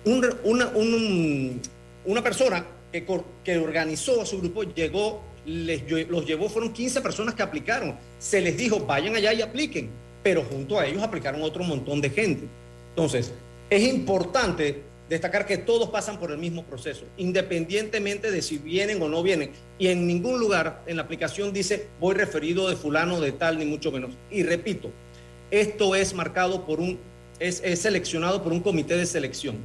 Un una, un- una persona que, que organizó a su grupo llegó, les, los llevó, fueron 15 personas que aplicaron. Se les dijo, vayan allá y apliquen. Pero junto a ellos aplicaron otro montón de gente. Entonces, es importante destacar que todos pasan por el mismo proceso, independientemente de si vienen o no vienen. Y en ningún lugar en la aplicación dice voy referido de fulano de tal, ni mucho menos. Y repito, esto es marcado por un, es, seleccionado por un comité de selección.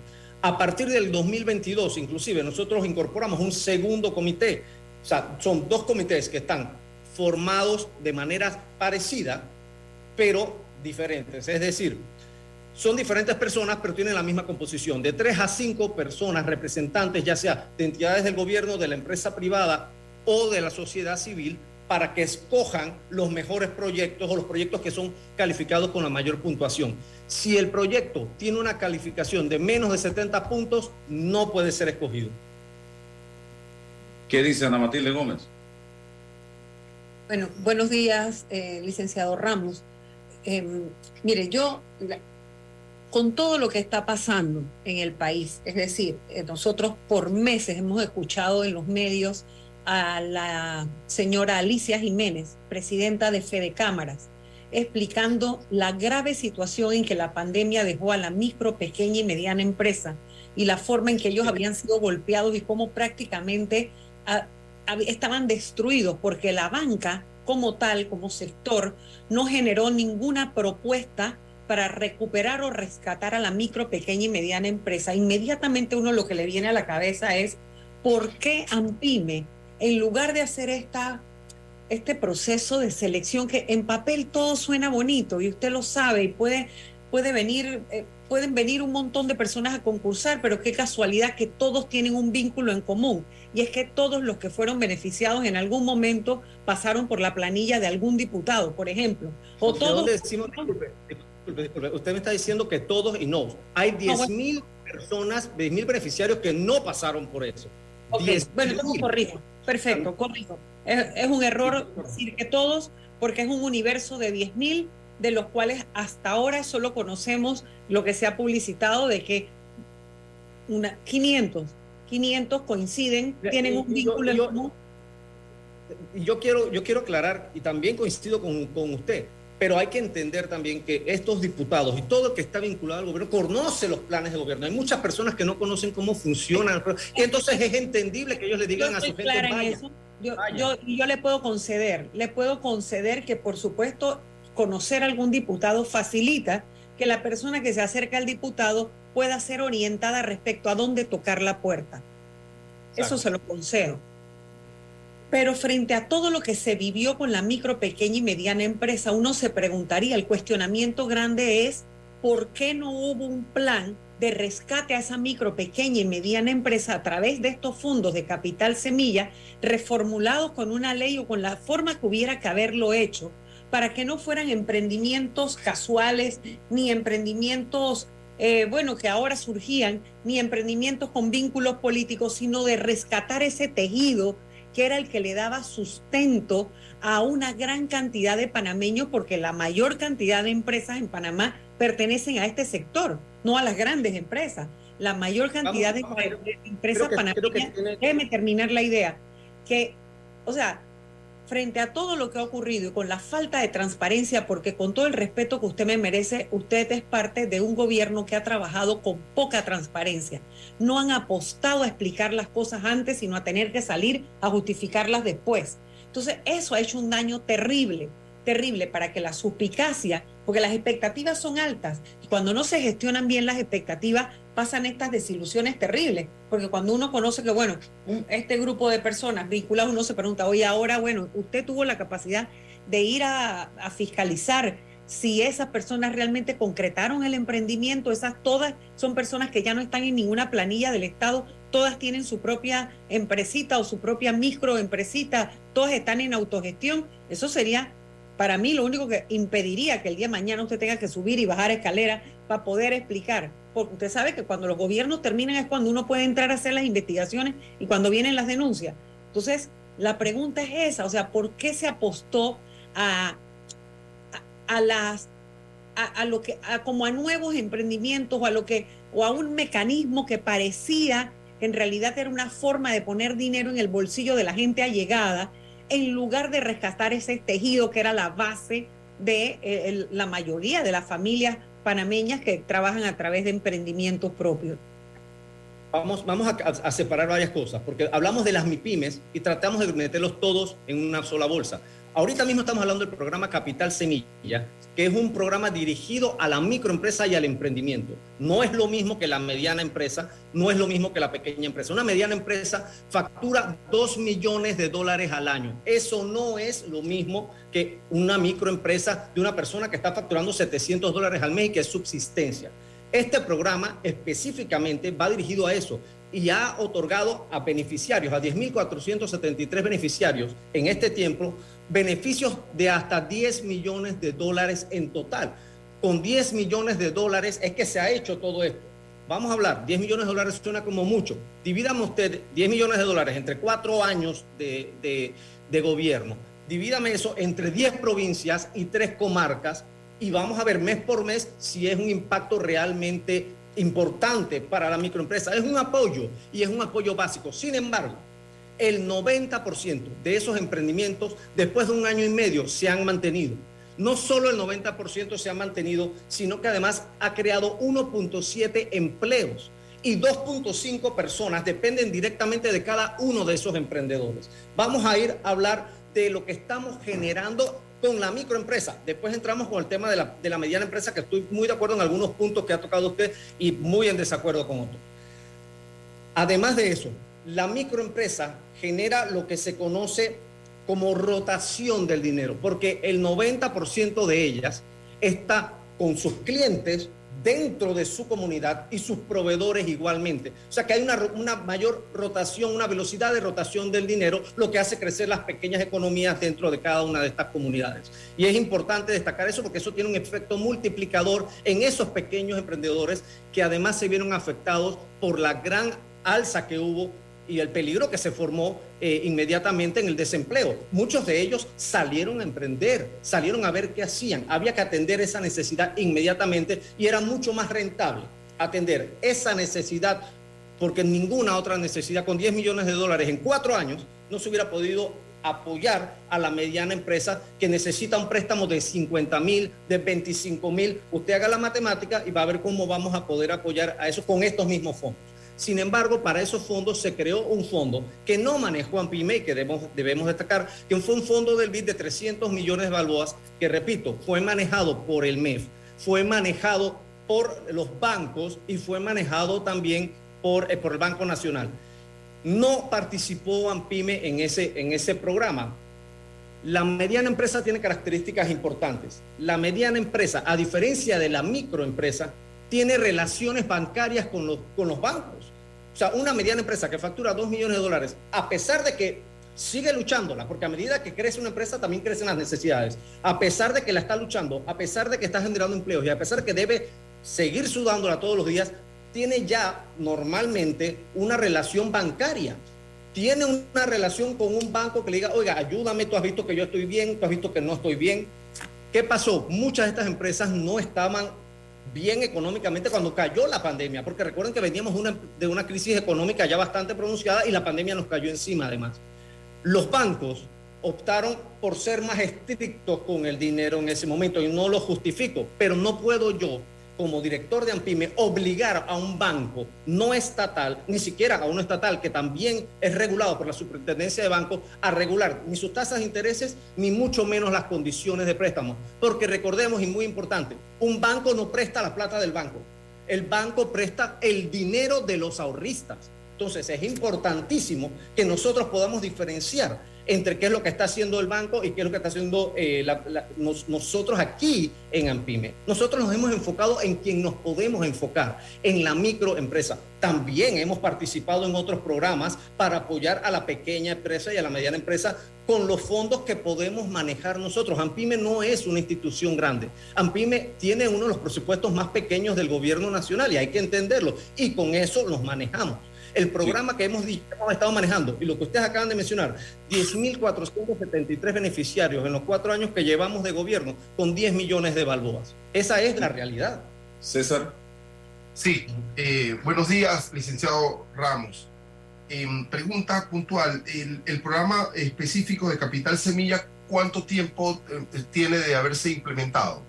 A partir del 2022, inclusive, nosotros incorporamos un segundo comité. O sea, son dos comités que están formados de manera parecida, pero diferentes. Es decir, son diferentes personas, pero tienen la misma composición. De tres a cinco personas representantes, ya sea de entidades del gobierno, de la empresa privada o de la sociedad civil, para que escojan los mejores proyectos o los proyectos que son calificados con la mayor puntuación. Si el proyecto tiene una calificación de menos de 70 puntos, no puede ser escogido. ¿Qué dice Ana Matilde Gómez? Bueno, buenos días, eh, licenciado Ramos. Em, mire, yo, con todo lo que está pasando en el país, es decir, eh, nosotros por meses hemos escuchado en los medios a la señora Alicia Jiménez, presidenta de Fede Cámaras, explicando la grave situación en que la pandemia dejó a la micro, pequeña y mediana empresa y la forma en que ellos habían sido golpeados y cómo prácticamente ah, estaban destruidos porque la banca como tal, como sector, no generó ninguna propuesta para recuperar o rescatar a la micro, pequeña y mediana empresa. Inmediatamente uno lo que le viene a la cabeza es, ¿por qué Ampime, en lugar de hacer esta, este proceso de selección que en papel todo suena bonito y usted lo sabe y puede, puede venir, eh, pueden venir un montón de personas a concursar, pero qué casualidad que todos tienen un vínculo en común y es que todos los que fueron beneficiados en algún momento pasaron por la planilla de algún diputado, por ejemplo. O ¿De todos dónde decimos, disculpe, disculpe, disculpe, usted me está diciendo que todos y no. Hay 10 mil personas, 10 mil beneficiarios que no pasaron por eso. Ok, 10.000. bueno, entonces corrijo. Perfecto, corrijo. Es, es un error decir que todos, porque es un universo de 10.000, de los cuales hasta ahora solo conocemos lo que se ha publicitado de que una, 500, 500 coinciden, tienen un yo- vínculo en yo- común. Y yo quiero, yo quiero aclarar, y también coincido con, con usted, pero hay que entender también que estos diputados y todo el que está vinculado al gobierno conoce los planes del gobierno. Hay muchas personas que no conocen cómo funcionan, y entonces es entendible que ellos le digan Yo a su gente, clara en "Vaya". eso. Yo, yo, y yo le puedo conceder, le puedo conceder que por supuesto conocer a algún diputado facilita que la persona que se acerca al diputado pueda ser orientada respecto a dónde tocar la puerta. Eso se lo concedo. Pero frente a todo lo que se vivió con la micro, pequeña y mediana empresa, uno se preguntaría, el cuestionamiento grande es, ¿por qué no hubo un plan de rescate a esa micro, pequeña y mediana empresa a través de estos fondos de capital semilla, reformulados con una ley o con la forma que hubiera que haberlo hecho, para que no fueran emprendimientos casuales ni emprendimientos, eh, bueno, que ahora surgían, ni emprendimientos con vínculos políticos, sino de rescatar ese tejido que era el que le daba sustento a una gran cantidad de panameños, porque la mayor cantidad de empresas en Panamá pertenecen a este sector, no a las grandes empresas. La mayor cantidad de, empresas panameñas, déjeme terminar la idea, que, o sea, frente a todo lo que ha ocurrido y con la falta de transparencia, porque con todo el respeto que usted me merece, usted es parte de un gobierno que ha trabajado con poca transparencia. No han apostado a explicar las cosas antes, sino a tener que salir a justificarlas después. Entonces, eso ha hecho un daño terrible, terrible para que la suspicacia, porque las expectativas son altas, y cuando no se gestionan bien las expectativas, pasan estas desilusiones terribles, porque cuando uno conoce que, bueno, este grupo de personas vinculadas, uno se pregunta, oye, ahora, bueno, usted tuvo la capacidad de ir a, fiscalizar si esas personas realmente concretaron el emprendimiento, esas todas son personas que ya no están en ninguna planilla del Estado, todas tienen su propia empresita o su propia microempresita, todas están en autogestión, eso sería para mí lo único que impediría que el día de mañana usted tenga que subir y bajar escalera para poder explicar. Porque usted sabe que cuando los gobiernos terminan es cuando uno puede entrar a hacer las investigaciones y cuando vienen las denuncias. Entonces, la pregunta es esa, o sea, ¿por qué se apostó a, a, las a, lo que a como a nuevos emprendimientos o a lo que o a un mecanismo que parecía que en realidad era una forma de poner dinero en el bolsillo de la gente allegada en lugar de rescatar ese tejido que era la base de eh, la mayoría de las familias panameñas que trabajan a través de emprendimientos propios. Vamos, vamos a, separar varias cosas, porque hablamos de las MIPIMES y tratamos de meterlos todos en una sola bolsa. Ahorita mismo estamos hablando del programa Capital Semilla, que es un programa dirigido a la microempresa y al emprendimiento. No es lo mismo que la mediana empresa, no es lo mismo que la pequeña empresa. Una mediana empresa factura 2 millones de dólares al año. Eso no es lo mismo que una microempresa de una persona que está facturando 700 dólares al mes y que es subsistencia. Este programa específicamente va dirigido a eso y ha otorgado a beneficiarios, a 10.473 beneficiarios en este tiempo, beneficios de hasta 10 millones de dólares en total. Con 10 millones de dólares es que se ha hecho todo esto. Vamos a hablar, 10 millones de dólares suena como mucho. Divídame usted 10 millones de dólares entre cuatro años de, de gobierno. Divídame eso entre 10 provincias y 3 comarcas y vamos a ver mes por mes si es un impacto realmente importante para la microempresa. Es un apoyo y es un apoyo básico. Sin embargo, el 90% de esos emprendimientos después de un año y medio se han mantenido. No solo el 90% se ha mantenido, sino que además ha creado 1.7 empleos y 2.5 personas dependen directamente de cada uno de esos emprendedores. Vamos a ir a hablar de lo que estamos generando con la microempresa. Después entramos con el tema de la, de la mediana empresa, que estoy muy de acuerdo en algunos puntos que ha tocado usted y muy en desacuerdo con otros. Además de eso, la microempresa genera lo que se conoce como rotación del dinero, porque el 90% de ellas está con sus clientes dentro de su comunidad y sus proveedores igualmente. O sea que hay una, una, mayor rotación, una velocidad de rotación del dinero, lo que hace crecer las pequeñas economías dentro de cada una de estas comunidades. Y es importante destacar eso porque eso tiene un efecto multiplicador en esos pequeños emprendedores que además se vieron afectados por la gran alza que hubo y el peligro que se formó eh, inmediatamente en el desempleo. Muchos de ellos salieron a emprender, salieron a ver qué hacían. Había que atender esa necesidad inmediatamente y era mucho más rentable atender esa necesidad porque ninguna otra necesidad con 10 millones de dólares en cuatro años no se hubiera podido apoyar a la mediana empresa que necesita un préstamo de 50 mil, de 25 mil. Usted haga la matemática y va a ver cómo vamos a poder apoyar a eso con estos mismos fondos. Sin embargo, para esos fondos se creó un fondo que no manejó AMPIME que debemos, destacar, que fue un fondo del BID de 300 millones de balboas, que repito, fue manejado por el MEF, fue manejado por los bancos y fue manejado también por, eh, por el Banco Nacional. No participó AMPIME en ese, en ese programa. La mediana empresa tiene características importantes. La mediana empresa, a diferencia de la microempresa, tiene relaciones bancarias con los, con los bancos. O sea, una mediana empresa que factura 2 millones de dólares, a pesar de que sigue luchándola, porque a medida que crece una empresa también crecen las necesidades, a pesar de que la está luchando, a pesar de que está generando empleos y a pesar de que debe seguir sudándola todos los días, tiene ya normalmente una relación bancaria tiene una relación con un banco que le diga, oiga, ayúdame, tú has visto que yo estoy bien, tú has visto que no estoy bien. ¿Qué pasó? Muchas de estas empresas no estaban bien económicamente cuando cayó la pandemia, porque recuerden que veníamos una, de una crisis económica ya bastante pronunciada y la pandemia nos cayó encima además. Los bancos optaron por ser más estrictos con el dinero en ese momento y no lo justifico, pero no puedo yo como director de AMPIME obligar a un banco no estatal, ni siquiera a uno estatal que también es regulado por la superintendencia de bancos, a regular ni sus tasas de intereses, ni mucho menos las condiciones de préstamo. Porque recordemos, y muy importante, un banco no presta la plata del banco, el banco presta el dinero de los ahorristas. Entonces es importantísimo que nosotros podamos diferenciar entre qué es lo que está haciendo el banco y qué es lo que está haciendo eh, nosotros aquí en AMPIME. Nosotros nos hemos enfocado en quien nos podemos enfocar, en la microempresa. También hemos participado en otros programas para apoyar a la pequeña empresa y a la mediana empresa con los fondos que podemos manejar nosotros. AMPIME no es una institución grande. AMPIME tiene uno de los presupuestos más pequeños del gobierno nacional y hay que entenderlo. Y con eso los manejamos el programa que hemos, hemos estado manejando y lo que ustedes acaban de mencionar, 10.473 beneficiarios en los cuatro años que llevamos de gobierno con 10 millones de balboas. Esa es la realidad. César. Sí, eh, buenos días, licenciado Ramos. Em, pregunta puntual, el, programa específico de Capital Semilla, ¿cuánto tiempo eh, tiene de haberse implementado?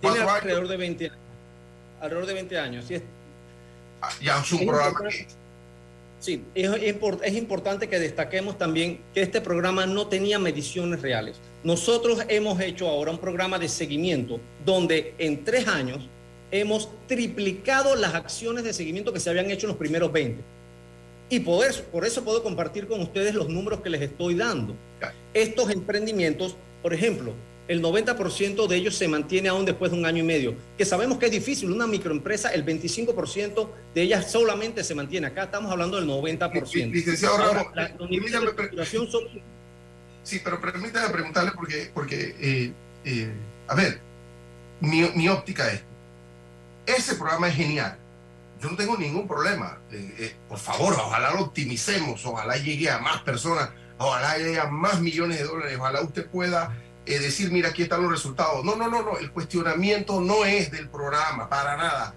Tiene alrededor de 20 años. Alrededor de 20 años. Sí, ya es un programa Sí, es, es, importante que destaquemos también que este programa no tenía mediciones reales. Nosotros hemos hecho ahora un programa de seguimiento donde en tres años hemos triplicado las acciones de seguimiento que se habían hecho en los primeros 20. Y por eso, por eso puedo compartir con ustedes los números que les estoy dando. Estos emprendimientos, por ejemplo, el 90% de ellos se mantiene aún después de un año y medio. Que sabemos que es difícil, una microempresa, el 25% de ellas solamente se mantiene. Acá estamos hablando del 90%. Licenciado Ramos, Sí, pero permítame preguntarle porque, porque eh, eh, a ver, mi, óptica es, ese programa es genial. Yo no tengo ningún problema. Eh, por favor, ojalá lo optimicemos, ojalá llegue a más personas, ojalá llegue a más millones de dólares, ojalá usted pueda eh, decir, mira, aquí están los resultados. No, no, no, no, el cuestionamiento no es del programa, para nada.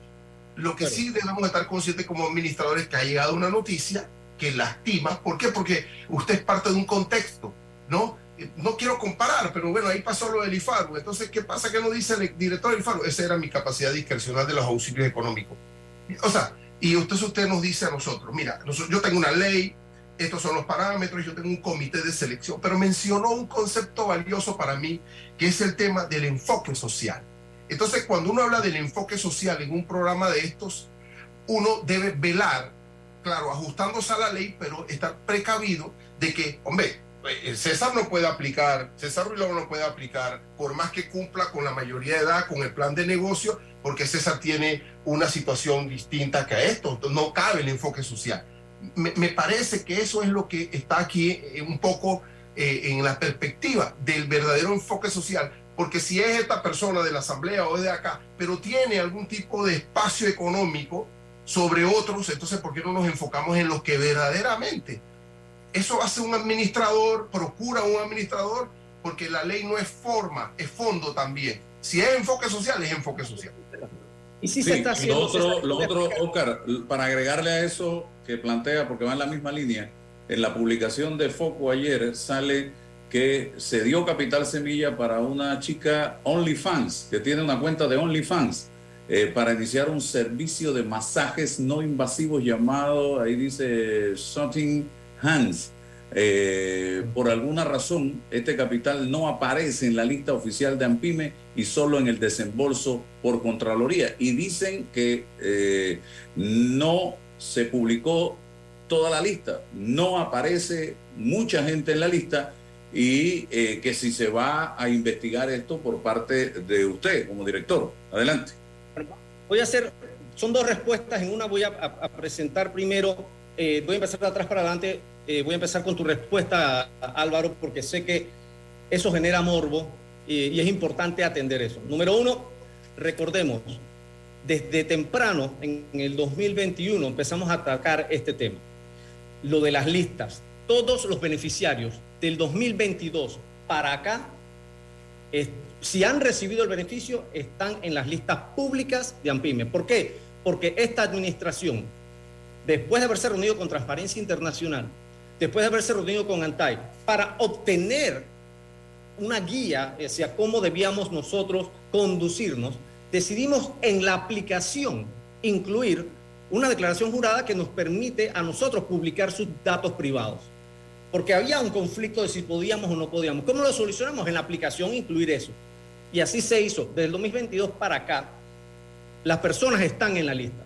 Lo que sí debemos estar conscientes como administradores que ha llegado una noticia que lastima. ¿Por qué? Porque usted es parte de un contexto, ¿no? Eh, no quiero comparar, pero bueno, ahí pasó lo del IFARU. Entonces, ¿qué pasa que no dice el director del IFARU? Esa era mi capacidad discrecional de los auxilios económicos. O sea, y usted, usted nos dice a nosotros, mira, yo tengo una ley, estos son los parámetros, yo tengo un comité de selección, pero mencionó un concepto valioso para mí, que es el tema del enfoque social. Entonces, cuando uno habla del enfoque social en un programa de estos, uno debe velar, claro, ajustándose a la ley, pero estar precavido de que, hombre, eh, César no puede aplicar, César Ruiz no puede aplicar, por más que cumpla con la mayoría de edad, con el plan de negocio, porque César tiene una situación distinta que a esto, no cabe el enfoque social me, parece que eso es lo que está aquí eh, un poco eh, en la perspectiva del verdadero enfoque social, porque si es esta persona de la asamblea o de acá, pero tiene algún tipo de espacio económico sobre otros, entonces ¿por qué no nos enfocamos en lo que verdaderamente? Eso hace un administrador, procura un administrador, porque la ley no es forma, es fondo también. Si es enfoque social, es enfoque social. Y si se está haciendo. Lo otro, lo otro, Oscar, para agregarle a eso que plantea, porque va en la misma línea, en la publicación de Foco ayer sale que se dio capital semilla para una chica OnlyFans, que tiene una cuenta de OnlyFans, eh, para iniciar un servicio de masajes no invasivos llamado, ahí dice Something Hands. Eh, por alguna razón, este capital no aparece en la lista oficial de AMPIME y solo en el desembolso por Contraloría. Y dicen que eh, no se publicó toda la lista, no aparece mucha gente en la lista y eh, que si se va a investigar esto por parte de usted como director. Adelante. Voy a hacer, son dos respuestas, en una voy a, presentar primero, voy a empezar de atrás para adelante eh, voy a empezar con tu respuesta, Álvaro, porque sé que eso genera morbo y, es importante atender eso. Número uno, recordemos, desde temprano, en, el 2021, empezamos a atacar este tema. lo de las listas. Todos los beneficiarios del 2022 para acá, si han recibido el beneficio, están en las listas públicas de AMPIME. ¿Por qué? Porque esta administración, después de haberse reunido con Transparencia Internacional, después de haberse reunido con ANTAI, para obtener una guía hacia cómo debíamos nosotros conducirnos, decidimos en la aplicación incluir una declaración jurada que nos permite a nosotros publicar sus datos privados. Porque había un conflicto de si podíamos o no podíamos. ¿Cómo lo solucionamos? En la aplicación incluir eso. Y así se hizo. Desde el 2022 para acá, las personas están en la lista.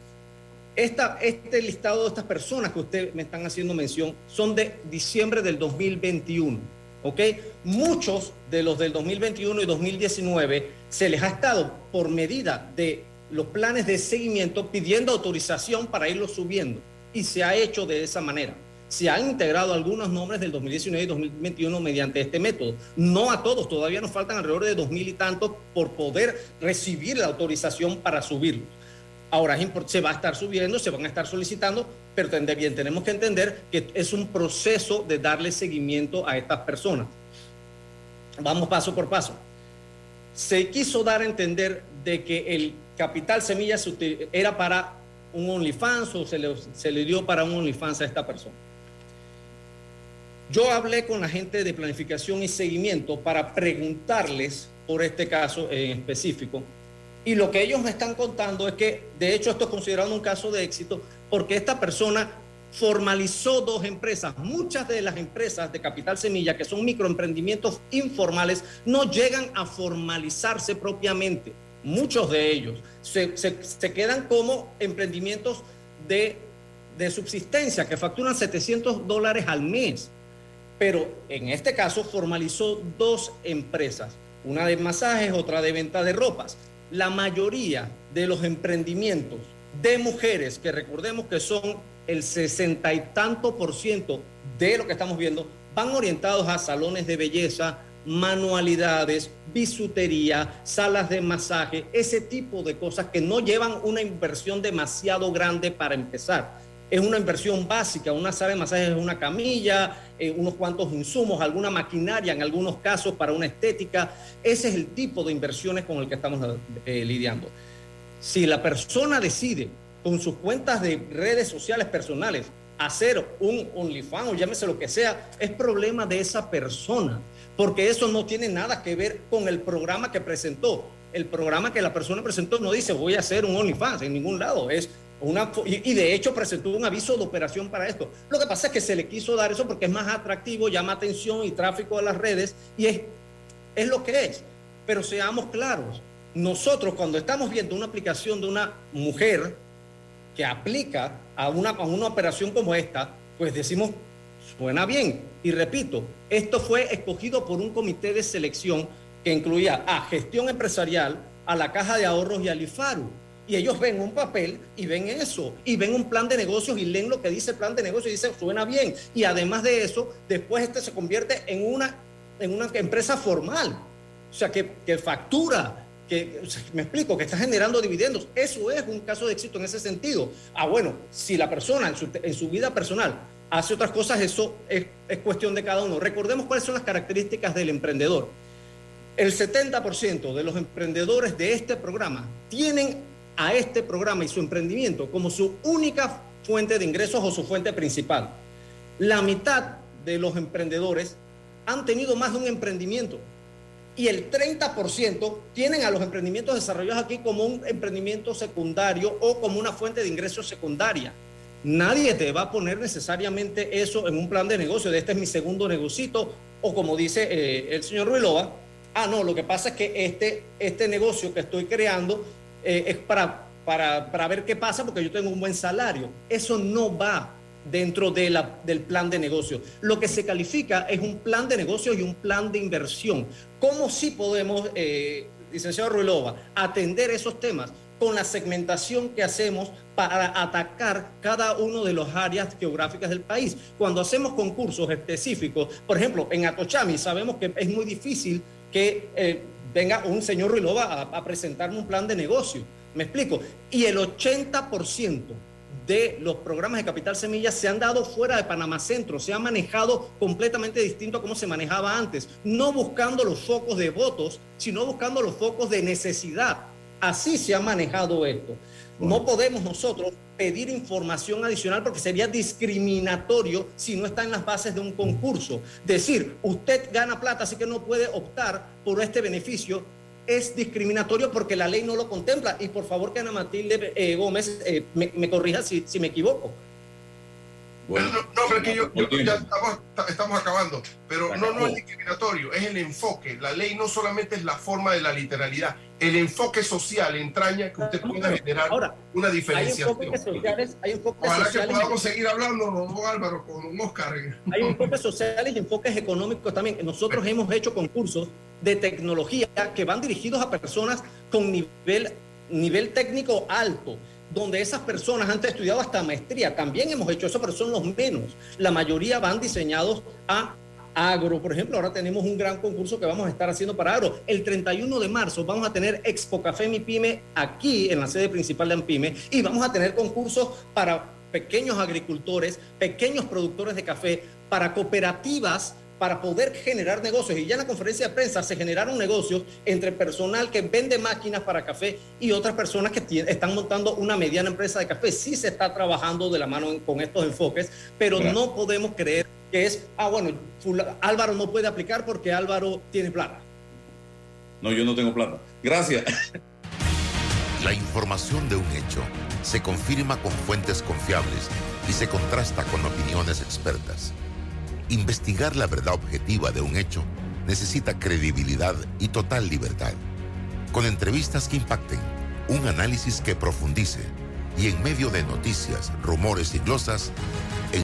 Esta, este listado de estas personas que ustedes me están haciendo mención son de diciembre del 2021. ¿Ok? Muchos de los del 2021 y 2019 se les ha estado por medida de los planes de seguimiento pidiendo autorización para irlos subiendo. Y se ha hecho de esa manera. Se han integrado algunos nombres del 2019 y 2021 mediante este método. No a todos, todavía nos faltan alrededor de dos mil y tantos por poder recibir la autorización para subirlos. Ahora se va a estar subiendo, se van a estar solicitando, pero bien, tenemos que entender que es un proceso de darle seguimiento a estas personas. Vamos paso por paso. Se quiso dar a entender de que el capital semilla era para un OnlyFans o se le, se le dio para un OnlyFans a esta persona. Yo hablé con la gente de planificación y seguimiento para preguntarles por este caso en específico. Y lo que ellos me están contando es que, de hecho, esto es considerado un caso de éxito porque esta persona formalizó dos empresas. Muchas de las empresas de Capital Semilla, que son microemprendimientos informales, no llegan a formalizarse propiamente. Muchos de ellos se, quedan como emprendimientos de, de subsistencia que facturan 700 dólares al mes. Pero en este caso formalizó dos empresas, una de masajes, otra de venta de ropas. La mayoría de los emprendimientos de mujeres, que recordemos que son el sesenta y tanto por ciento de lo que estamos viendo, van orientados a salones de belleza, manualidades, bisutería, salas de masaje, ese tipo de cosas que no llevan una inversión demasiado grande para empezar es una inversión básica, una sala de masajes es una camilla, eh, unos cuantos insumos, alguna maquinaria en algunos casos para una estética. Ese es el tipo de inversiones con el que estamos eh, lidiando. Si la persona decide con sus cuentas de redes sociales personales hacer un OnlyFans o llámese lo que sea, es problema de esa persona, porque eso no tiene nada que ver con el programa que presentó. El programa que la persona presentó no dice voy a hacer un OnlyFans en ningún lado, es y de hecho presentó un aviso de operación para esto. Lo que pasa es que se le quiso dar eso porque es más atractivo, llama atención y tráfico a las redes y es, es lo que es. Pero seamos claros, nosotros cuando estamos viendo una aplicación de una mujer que aplica a una, a una operación como esta, pues decimos, suena bien. Y repito, esto fue escogido por un comité de selección que incluía a gestión empresarial, a la caja de ahorros y al IFARU. Y ellos ven un papel y ven eso, y ven un plan de negocios y leen lo que dice el plan de negocios y dicen, suena bien. Y además de eso, después este se convierte en una, en una empresa formal, o sea, que, que factura, que, me explico, que está generando dividendos. Eso es un caso de éxito en ese sentido. Ah, bueno, si la persona en su, en su vida personal hace otras cosas, eso es, es cuestión de cada uno. Recordemos cuáles son las características del emprendedor. El 70% de los emprendedores de este programa tienen a este programa y su emprendimiento como su única fuente de ingresos o su fuente principal. La mitad de los emprendedores han tenido más de un emprendimiento y el 30% tienen a los emprendimientos desarrollados aquí como un emprendimiento secundario o como una fuente de ingresos secundaria. Nadie te va a poner necesariamente eso en un plan de negocio, de este es mi segundo negocito, o como dice eh, el señor Ruilova, ah, no, lo que pasa es que este, este negocio que estoy creando eh, es para, para, para ver qué pasa porque yo tengo un buen salario. Eso no va dentro de la, del plan de negocio. Lo que se califica es un plan de negocio y un plan de inversión. ¿Cómo sí podemos, eh, licenciado Ruilova, atender esos temas? con la segmentación que hacemos para atacar cada uno de las áreas geográficas del país. Cuando hacemos concursos específicos, por ejemplo, en Atochami sabemos que es muy difícil que eh, venga un señor Ruilova a, a presentarme un plan de negocio. ¿Me explico? Y el 80% de los programas de Capital Semilla se han dado fuera de Panamá Centro, se ha manejado completamente distinto a cómo se manejaba antes, no buscando los focos de votos, sino buscando los focos de necesidad. Así se ha manejado esto. No podemos nosotros pedir información adicional porque sería discriminatorio si no está en las bases de un concurso. Decir, usted gana plata, así que no puede optar por este beneficio, es discriminatorio porque la ley no lo contempla. Y por favor que Ana Matilde eh, Gómez eh, me, corrija si, si me equivoco. Bueno, no, pero que yo, ya estamos, estamos, acabando, pero no, no es discriminatorio, es el enfoque. La ley no solamente es la forma de la literalidad, el enfoque social entraña que usted pueda generar una diferenciación. Hay sociales, hay Ojalá que podamos seguir hablando, don Álvaro, con Oscar. Hay enfoques sociales y enfoques económicos también. Nosotros hemos hecho concursos de tecnología que van dirigidos a personas con nivel, nivel técnico alto donde esas personas han estudiado hasta maestría. También hemos hecho eso, pero son los menos. La mayoría van diseñados a agro. Por ejemplo, ahora tenemos un gran concurso que vamos a estar haciendo para agro. El 31 de marzo vamos a tener Expo Café Mi Pyme aquí en la sede principal de Ampime y vamos a tener concursos para pequeños agricultores, pequeños productores de café, para cooperativas para poder generar negocios. Y ya en la conferencia de prensa se generaron negocios entre personal que vende máquinas para café y otras personas que están montando una mediana empresa de café. Sí se está trabajando de la mano con estos enfoques, pero no podemos creer que es, ah, bueno, Álvaro no puede aplicar porque Álvaro tiene plata. No, yo no tengo plata. Gracias. La información de un hecho se confirma con fuentes confiables y se contrasta con opiniones expertas. Investigar la verdad objetiva de un hecho necesita credibilidad y total libertad. Con entrevistas que impacten, un análisis que profundice y en medio de noticias, rumores y glosas,